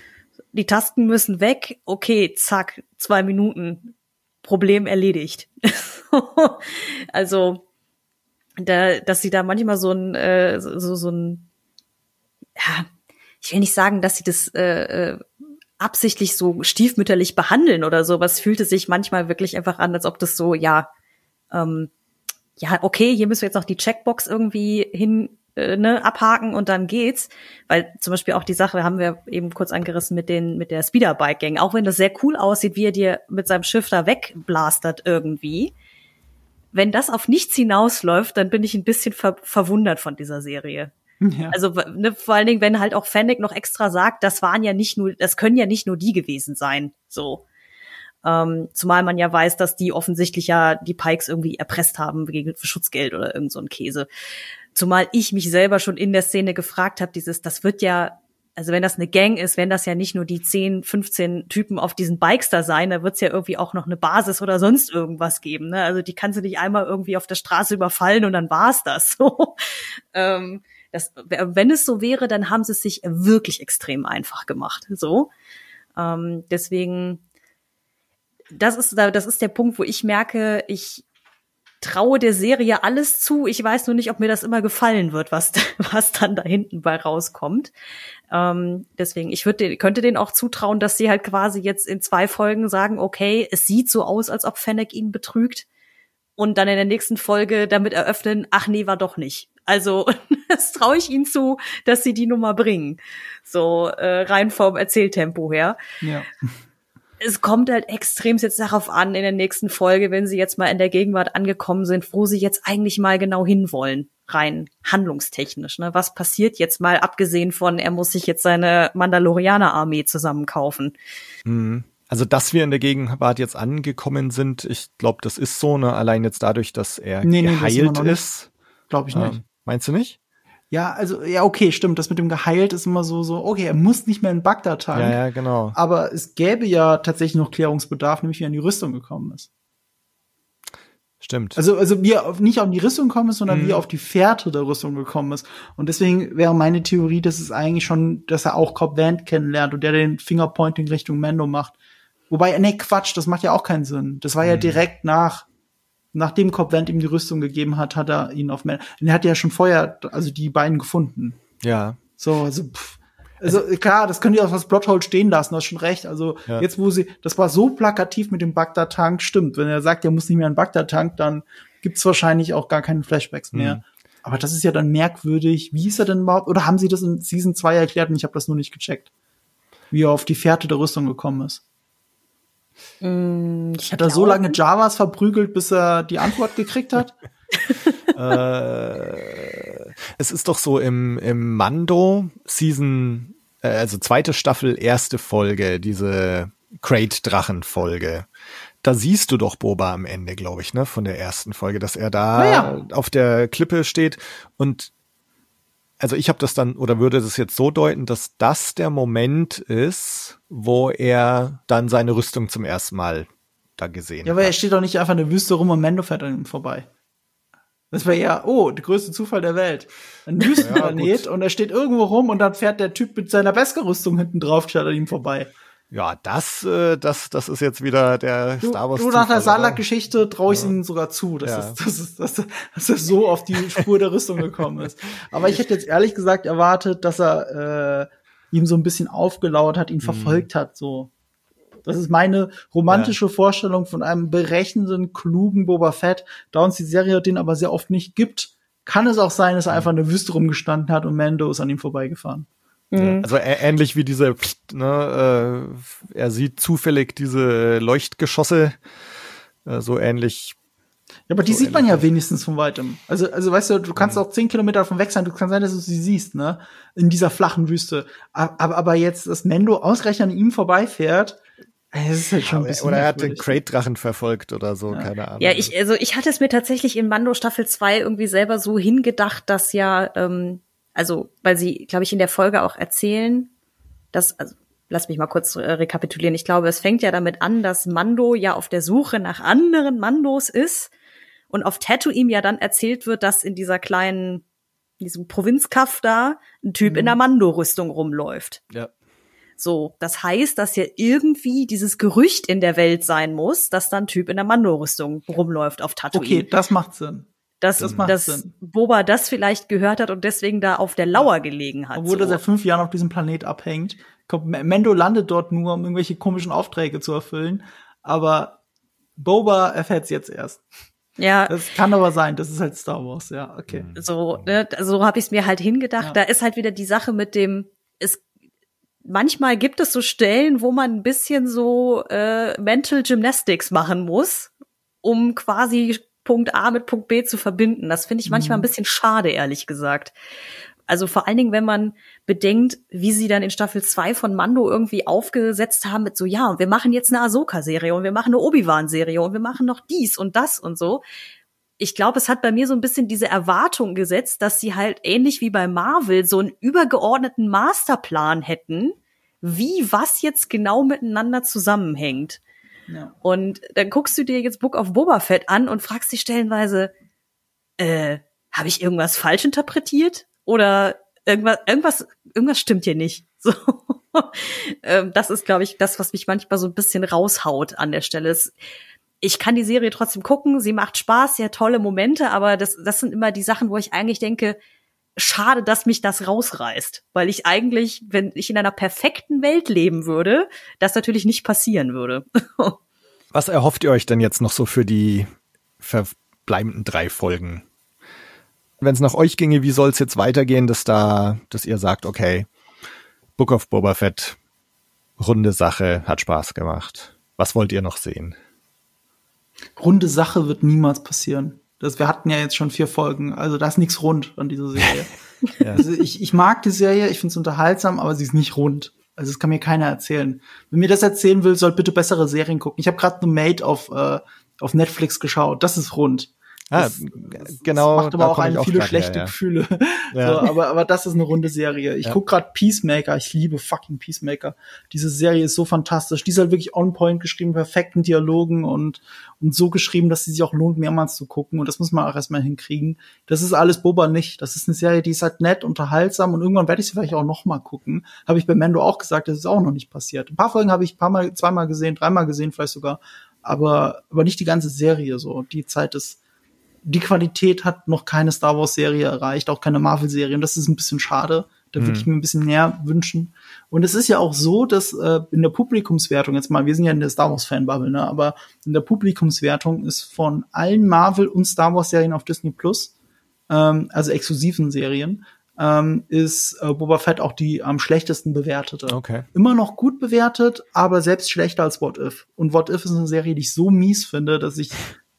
die Tasten müssen weg. Okay, zack, zwei Minuten. Problem erledigt. [LAUGHS] also, da, dass sie da manchmal so ein, äh, so, so ein, ja, ich will nicht sagen, dass sie das äh, äh, absichtlich so stiefmütterlich behandeln oder so, es fühlte sich manchmal wirklich einfach an, als ob das so, ja, ähm, ja, okay, hier müssen wir jetzt noch die Checkbox irgendwie hin äh, ne, abhaken und dann geht's. Weil zum Beispiel auch die Sache haben wir eben kurz angerissen mit den mit der Speederbike-Gang. Auch wenn das sehr cool aussieht, wie er dir mit seinem Schiff da wegblastert irgendwie. Wenn das auf nichts hinausläuft, dann bin ich ein bisschen ver verwundert von dieser Serie. Ja. Also ne, vor allen Dingen, wenn halt auch Fennec noch extra sagt, das waren ja nicht nur, das können ja nicht nur die gewesen sein. So. Ähm, zumal man ja weiß, dass die offensichtlich ja die Pikes irgendwie erpresst haben gegen für Schutzgeld oder irgend so ein Käse. Zumal ich mich selber schon in der Szene gefragt habe, dieses, das wird ja, also wenn das eine Gang ist, wenn das ja nicht nur die 10, 15 Typen auf diesen Bikes da sein, da wird's ja irgendwie auch noch eine Basis oder sonst irgendwas geben. Ne? Also die kannst du nicht einmal irgendwie auf der Straße überfallen und dann war's das. [LAUGHS] So. ähm, das, wenn es so wäre, dann haben sie es sich wirklich extrem einfach gemacht. So. Ähm, deswegen, das ist, das ist der Punkt, wo ich merke, ich traue der Serie alles zu. Ich weiß nur nicht, ob mir das immer gefallen wird, was, [LAUGHS] was dann da hinten bei rauskommt. Ähm, deswegen, ich würde, könnte denen auch zutrauen, dass sie halt quasi jetzt in zwei Folgen sagen, okay, es sieht so aus, als ob Fennec ihn betrügt. Und dann in der nächsten Folge damit eröffnen, ach nee, war doch nicht. Also, [LAUGHS] das traue ich ihnen zu, dass sie die Nummer bringen. So äh, rein vom Erzähltempo her. Ja es kommt halt extrem jetzt darauf an in der nächsten Folge, wenn sie jetzt mal in der Gegenwart angekommen sind, wo sie jetzt eigentlich mal genau hinwollen, rein handlungstechnisch. Ne? Was passiert jetzt mal, abgesehen von, er muss sich jetzt seine Mandalorianer-Armee zusammenkaufen? Mhm. Also, dass wir in der Gegenwart jetzt angekommen sind, ich glaube, das ist so, ne? allein jetzt dadurch, dass er nee, geheilt nee, ist. Glaube ich nicht. Ähm, meinst du nicht? Ja, also, ja, okay, stimmt. Das mit dem geheilt ist immer so, so, okay, er muss nicht mehr in Bagdad-Tank. Ja, ja, genau. Aber es gäbe ja tatsächlich noch Klärungsbedarf, nämlich wie er in die Rüstung gekommen ist. Stimmt. Also, also wie er nicht auf die Rüstung gekommen ist, sondern mhm. wie er auf die Fährte der Rüstung gekommen ist. Und deswegen wäre meine Theorie, dass es eigentlich schon, dass er auch Cobb Vant kennenlernt und der den Fingerpointing Richtung Mando macht. Wobei, nee, Quatsch, das macht ja auch keinen Sinn. Das war mhm. ja direkt nach nachdem Cobb Vant ihm die Rüstung gegeben hat, hat er ihn auf Männer. Er hat ja schon vorher, also die beiden gefunden. Ja. So, also, pff. Also klar, das können die auch als Plothole stehen lassen, du hast schon recht. Also ja. jetzt, wo sie, das war so plakativ mit dem Bagdad-Tank, stimmt. Wenn er sagt, er muss nicht mehr einen Bagdad-Tank, dann gibt's wahrscheinlich auch gar keine Flashbacks mehr. Mhm. Aber das ist ja dann merkwürdig. Wie ist er denn überhaupt? Oder haben sie das in Season 2 erklärt und ich habe das nur nicht gecheckt? Wie er auf die Fährte der Rüstung gekommen ist. Mm, hat er so lange Javas verprügelt, bis er die Antwort gekriegt hat? [LAUGHS] äh, es ist doch so im, im Mando Season, äh, also zweite Staffel, erste Folge, diese Crate-Drachen-Folge. Da siehst du doch Boba am Ende, glaube ich, ne, von der ersten Folge, dass er da ja. auf der Klippe steht und also ich habe das dann oder würde das jetzt so deuten, dass das der Moment ist, wo er dann seine Rüstung zum ersten Mal da gesehen hat. Ja, aber er steht doch nicht einfach in der Wüste rum und Mendo fährt an ihm vorbei. Das wäre ja, oh, der größte Zufall der Welt. Ein Wüstenplanet ja, und er steht irgendwo rum und dann fährt der Typ mit seiner Beskar-Rüstung hinten drauf, statt an ihm vorbei. Ja, das, äh, das, das ist jetzt wieder der du, Star Wars. Du nach der Salak-Geschichte traue ich ja. ihnen sogar zu, dass, ja. es, dass, es, dass, dass er so auf die Spur der Rüstung gekommen ist. Aber ich hätte jetzt ehrlich gesagt erwartet, dass er äh, ihm so ein bisschen aufgelauert hat, ihn mhm. verfolgt hat, so. Das ist meine romantische ja. Vorstellung von einem berechnenden, klugen Boba Fett. Da uns die Serie den aber sehr oft nicht gibt, kann es auch sein, dass er einfach in der Wüste rumgestanden hat und Mando ist an ihm vorbeigefahren. Mhm. Also ähnlich wie diese, ne, äh, er sieht zufällig diese Leuchtgeschosse, äh, so ähnlich. Ja, aber die so sieht man ja wenigstens von weitem. Also, also weißt du, du kannst mhm. auch zehn Kilometer davon weg sein, du kannst sein, dass du sie siehst, ne, in dieser flachen Wüste. Aber, aber jetzt, dass Mendo ausgerechnet an ihm vorbeifährt, das ist halt schon ein bisschen oder er hat den Crate-Drachen verfolgt oder so, ja. keine Ahnung. Ja, ich, also ich hatte es mir tatsächlich in Mando Staffel 2 irgendwie selber so hingedacht, dass ja ähm, also weil sie, glaube ich, in der Folge auch erzählen, dass, also lass mich mal kurz äh, rekapitulieren. Ich glaube, es fängt ja damit an, dass Mando ja auf der Suche nach anderen Mandos ist und auf Tatooine ja dann erzählt wird, dass in dieser kleinen, in diesem Provinzkaff da ein Typ mhm. in der Mando-Rüstung rumläuft. Ja. So, das heißt, dass ja irgendwie dieses Gerücht in der Welt sein muss, dass dann ein Typ in der Mando-Rüstung rumläuft auf Tatooine. Okay, das macht Sinn dass, das dass Sinn. Boba das vielleicht gehört hat und deswegen da auf der Lauer gelegen hat. Obwohl so. er seit fünf Jahren auf diesem Planet abhängt. Mendo landet dort nur, um irgendwelche komischen Aufträge zu erfüllen. Aber Boba erfährt es jetzt erst. Ja. Das kann aber sein, das ist halt Star Wars, ja, okay. So, ne, so habe ich es mir halt hingedacht. Ja. Da ist halt wieder die Sache mit dem, es manchmal gibt es so Stellen, wo man ein bisschen so äh, Mental Gymnastics machen muss, um quasi Punkt A mit Punkt B zu verbinden. Das finde ich manchmal mhm. ein bisschen schade, ehrlich gesagt. Also vor allen Dingen, wenn man bedenkt, wie sie dann in Staffel 2 von Mando irgendwie aufgesetzt haben mit so, ja, und wir machen jetzt eine Ahsoka-Serie und wir machen eine Obi-Wan-Serie und wir machen noch dies und das und so. ich glaube, es hat bei mir so ein bisschen diese Erwartung gesetzt, dass sie halt ähnlich wie bei Marvel so einen übergeordneten Masterplan hätten, wie was jetzt genau miteinander zusammenhängt. Und dann guckst du dir jetzt Book of Boba Fett an und fragst dich stellenweise, äh, habe ich irgendwas falsch interpretiert? Oder irgendwas, irgendwas, irgendwas stimmt hier nicht. [LAUGHS] So. ähm, das ist, glaube ich, das, was mich manchmal so ein bisschen raushaut an der Stelle. Ich kann die Serie trotzdem gucken, sie macht Spaß, sie tolle Momente, aber das, das sind immer die Sachen, wo ich eigentlich denke, schade, dass mich das rausreißt, weil ich eigentlich, wenn ich in einer perfekten Welt leben würde, das natürlich nicht passieren würde. [LAUGHS] Was erhofft ihr euch denn jetzt noch so für die verbleibenden drei Folgen? wenn es nach euch ginge, wie soll es jetzt weitergehen, dass da, dass ihr sagt, okay, Book of Boba Fett, runde Sache, hat Spaß gemacht. Was wollt ihr noch sehen? Runde Sache wird niemals passieren. Das, wir hatten ja jetzt schon vier Folgen, also da ist nichts rund an dieser Serie. [LAUGHS] ja. also ich, ich mag die Serie, ich finde es unterhaltsam, aber sie ist nicht rund. Also das kann mir keiner erzählen. Wenn mir das erzählen will, soll bitte bessere Serien gucken. Ich habe gerade The Maid auf, äh, auf Netflix geschaut. Das ist rund. Ah, das, genau. Das macht aber auch einen viele schlechte her, ja. Gefühle. [LAUGHS] Ja. So, aber, aber das ist eine runde Serie. Ich ja. guck gerade Peacemaker. Ich liebe fucking Peacemaker. Diese Serie ist so fantastisch. Die ist halt wirklich on point geschrieben, perfekten Dialogen und, und so geschrieben, dass sie sich auch lohnt, mehrmals zu gucken. Und das muss man auch erstmal hinkriegen. Das ist alles Boba nicht. Das ist eine Serie, die ist halt nett, unterhaltsam und irgendwann werde ich sie vielleicht auch noch mal gucken. Habe ich bei Mando auch gesagt, das ist auch noch nicht passiert. Ein paar Folgen habe ich ein paar Mal, zweimal gesehen, dreimal gesehen, vielleicht sogar. Aber, aber nicht die ganze Serie so. Die Zeit ist, die Qualität hat noch keine Star Wars Serie erreicht, auch keine Marvel Serie und das ist ein bisschen schade. Da würde mhm. ich mir ein bisschen mehr wünschen. Und es ist ja auch so, dass äh, in der Publikumswertung, jetzt mal, wir sind ja in der Star Wars Fanbubble, ne, aber in der Publikumswertung ist von allen Marvel und Star Wars Serien auf Disney Plus, ähm, also exklusiven Serien, ähm, ist äh, Boba Fett auch die am schlechtesten bewertete. Okay. Immer noch gut bewertet, aber selbst schlechter als What If. Und What If ist eine Serie, die ich so mies finde, dass ich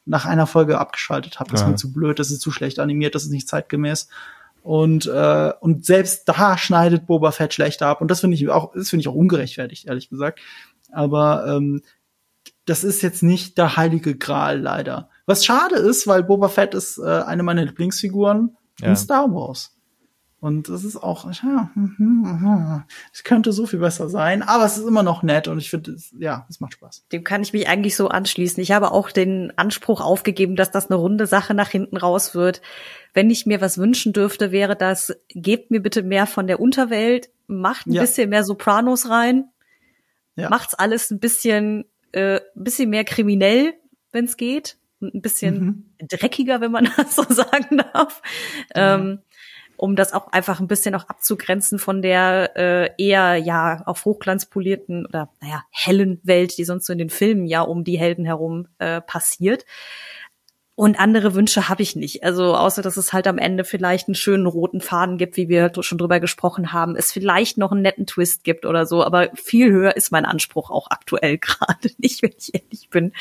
nach einer Folge abgeschaltet habe. Das ja. ist mir zu blöd, das ist zu schlecht animiert, das ist nicht zeitgemäß. Und, äh, und selbst da schneidet Boba Fett schlechter ab. Und das finde ich auch, das finde ich auch ungerechtfertigt, ehrlich gesagt. Aber ähm, das ist jetzt nicht der heilige Gral, leider. Was schade ist, weil Boba Fett ist äh, eine meiner Lieblingsfiguren ja. in Star Wars. Und es ist auch, ja, es könnte so viel besser sein, aber es ist immer noch nett und ich finde, ja, es macht Spaß. Dem kann ich mich eigentlich so anschließen. Ich habe auch den Anspruch aufgegeben, dass das eine runde Sache nach hinten raus wird. Wenn ich mir was wünschen dürfte, wäre das, gebt mir bitte mehr von der Unterwelt, macht ein ja. bisschen mehr Sopranos rein, ja. macht's alles ein bisschen, äh, ein bisschen mehr kriminell, wenn es geht, ein bisschen mhm. dreckiger, wenn man [LAUGHS] das so sagen darf. Mhm. Ähm, um das auch einfach ein bisschen auch abzugrenzen von der äh, eher ja auf Hochglanz polierten oder naja hellen Welt, die sonst so in den Filmen ja um die Helden herum äh, passiert. Und andere Wünsche habe ich nicht. Also außer dass es halt am Ende vielleicht einen schönen roten Faden gibt, wie wir schon drüber gesprochen haben, es vielleicht noch einen netten Twist gibt oder so. Aber viel höher ist mein Anspruch auch aktuell [LAUGHS] gerade nicht, wenn ich ehrlich bin.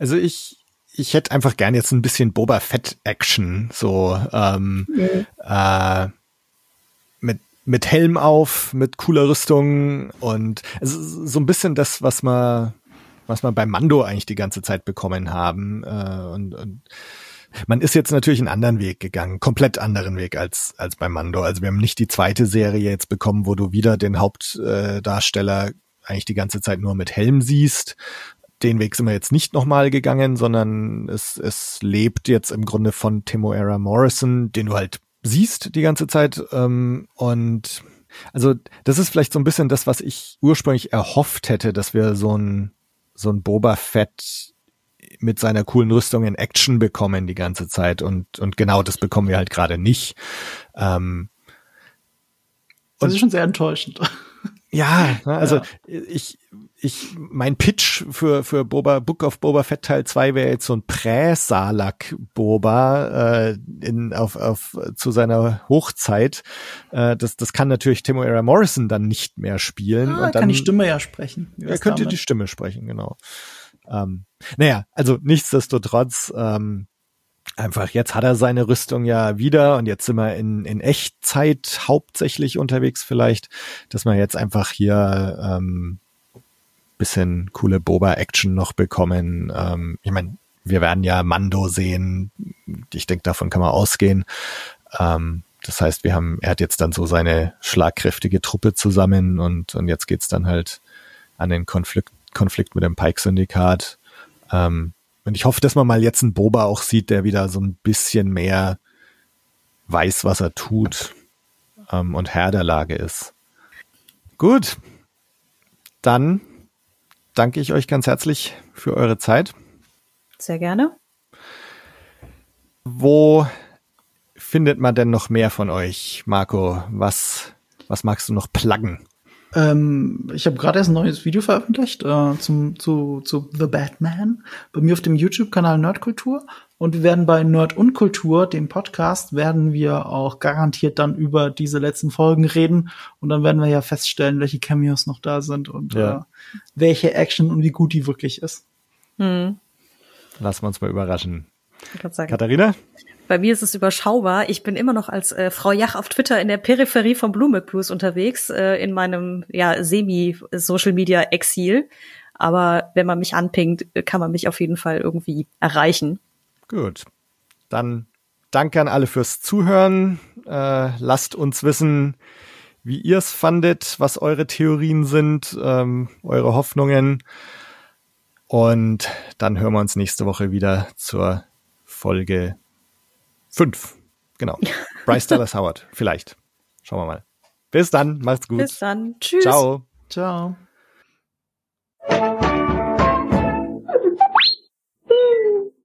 Also ich ich hätte einfach gern jetzt ein bisschen Boba Fett Action, so ähm, mhm. äh, mit mit Helm auf, mit cooler Rüstung und also so ein bisschen das, was man was man bei Mando eigentlich die ganze Zeit bekommen haben äh, und, und man ist jetzt natürlich einen anderen Weg gegangen, komplett anderen Weg als als bei Mando. Also wir haben nicht die zweite Serie jetzt bekommen, wo du wieder den Hauptdarsteller eigentlich die ganze Zeit nur mit Helm siehst, den Weg sind wir jetzt nicht nochmal gegangen, sondern es, es lebt jetzt im Grunde von Timoera Morrison, den du halt siehst die ganze Zeit. Ähm, und also das ist vielleicht so ein bisschen das, was ich ursprünglich erhofft hätte, dass wir so ein, so ein Boba Fett mit seiner coolen Rüstung in Action bekommen die ganze Zeit. Und, und genau das bekommen wir halt gerade nicht. Ähm, das ist schon sehr enttäuschend. Ja, [LAUGHS] ne, also ja. ich, ich, mein Pitch für, für Boba, Book of Boba Fett Teil 2 wäre jetzt so ein Prä-Salak Boba, äh, in, auf, auf, zu seiner Hochzeit. Äh, das, das kann natürlich Timo Era Morrison dann nicht mehr spielen. Ah, und dann, kann die Stimme ja sprechen. Er könnte damit? die Stimme sprechen, genau. Ähm, naja, also nichtsdestotrotz, ähm, einfach jetzt hat er seine Rüstung ja wieder und jetzt sind wir in, in Echtzeit hauptsächlich unterwegs vielleicht, dass wir jetzt einfach hier ähm, bisschen coole Boba-Action noch bekommen. Ähm, ich meine, wir werden ja Mando sehen. Ich denke, davon kann man ausgehen. Ähm, das heißt, wir haben, er hat jetzt dann so seine schlagkräftige Truppe zusammen und, und jetzt geht's dann halt an den Konflikt, Konflikt mit dem Pike-Syndikat. Ähm, und ich hoffe, dass man mal jetzt einen Boba auch sieht, der wieder so ein bisschen mehr weiß, was er tut ähm, und Herr der Lage ist. Gut, dann danke ich euch ganz herzlich für eure Zeit. Sehr gerne. Wo findet man denn noch mehr von euch, Marco? Was, was magst du noch pluggen? Ähm, ich habe gerade erst ein neues Video veröffentlicht äh, zum, zu, zu The Batman bei mir auf dem YouTube-Kanal Nerdkultur. Und wir werden bei Nerd und Kultur, dem Podcast, werden wir auch garantiert dann über diese letzten Folgen reden. Und dann werden wir ja feststellen, welche Cameos noch da sind und Ja. äh, welche Action und wie gut die wirklich ist. Hm, Lassen wir uns mal überraschen. Katharina? Bei mir ist es überschaubar. Ich bin immer noch als äh, Frau Jach auf Twitter in der Peripherie von Blumek Blues unterwegs, äh, in meinem ja, Semi-Social-Media-Exil. Aber wenn man mich anpingt, äh, kann man mich auf jeden Fall irgendwie erreichen. Gut. Dann danke an alle fürs Zuhören. Äh, lasst uns wissen, wie ihr es fandet, was eure Theorien sind, ähm, eure Hoffnungen. Und dann hören wir uns nächste Woche wieder zur Folge 5. Genau. [LAUGHS] Bryce Dallas Howard. Vielleicht. Schauen wir mal. Bis dann. Macht's gut. Bis dann. Tschüss. Ciao. Ciao.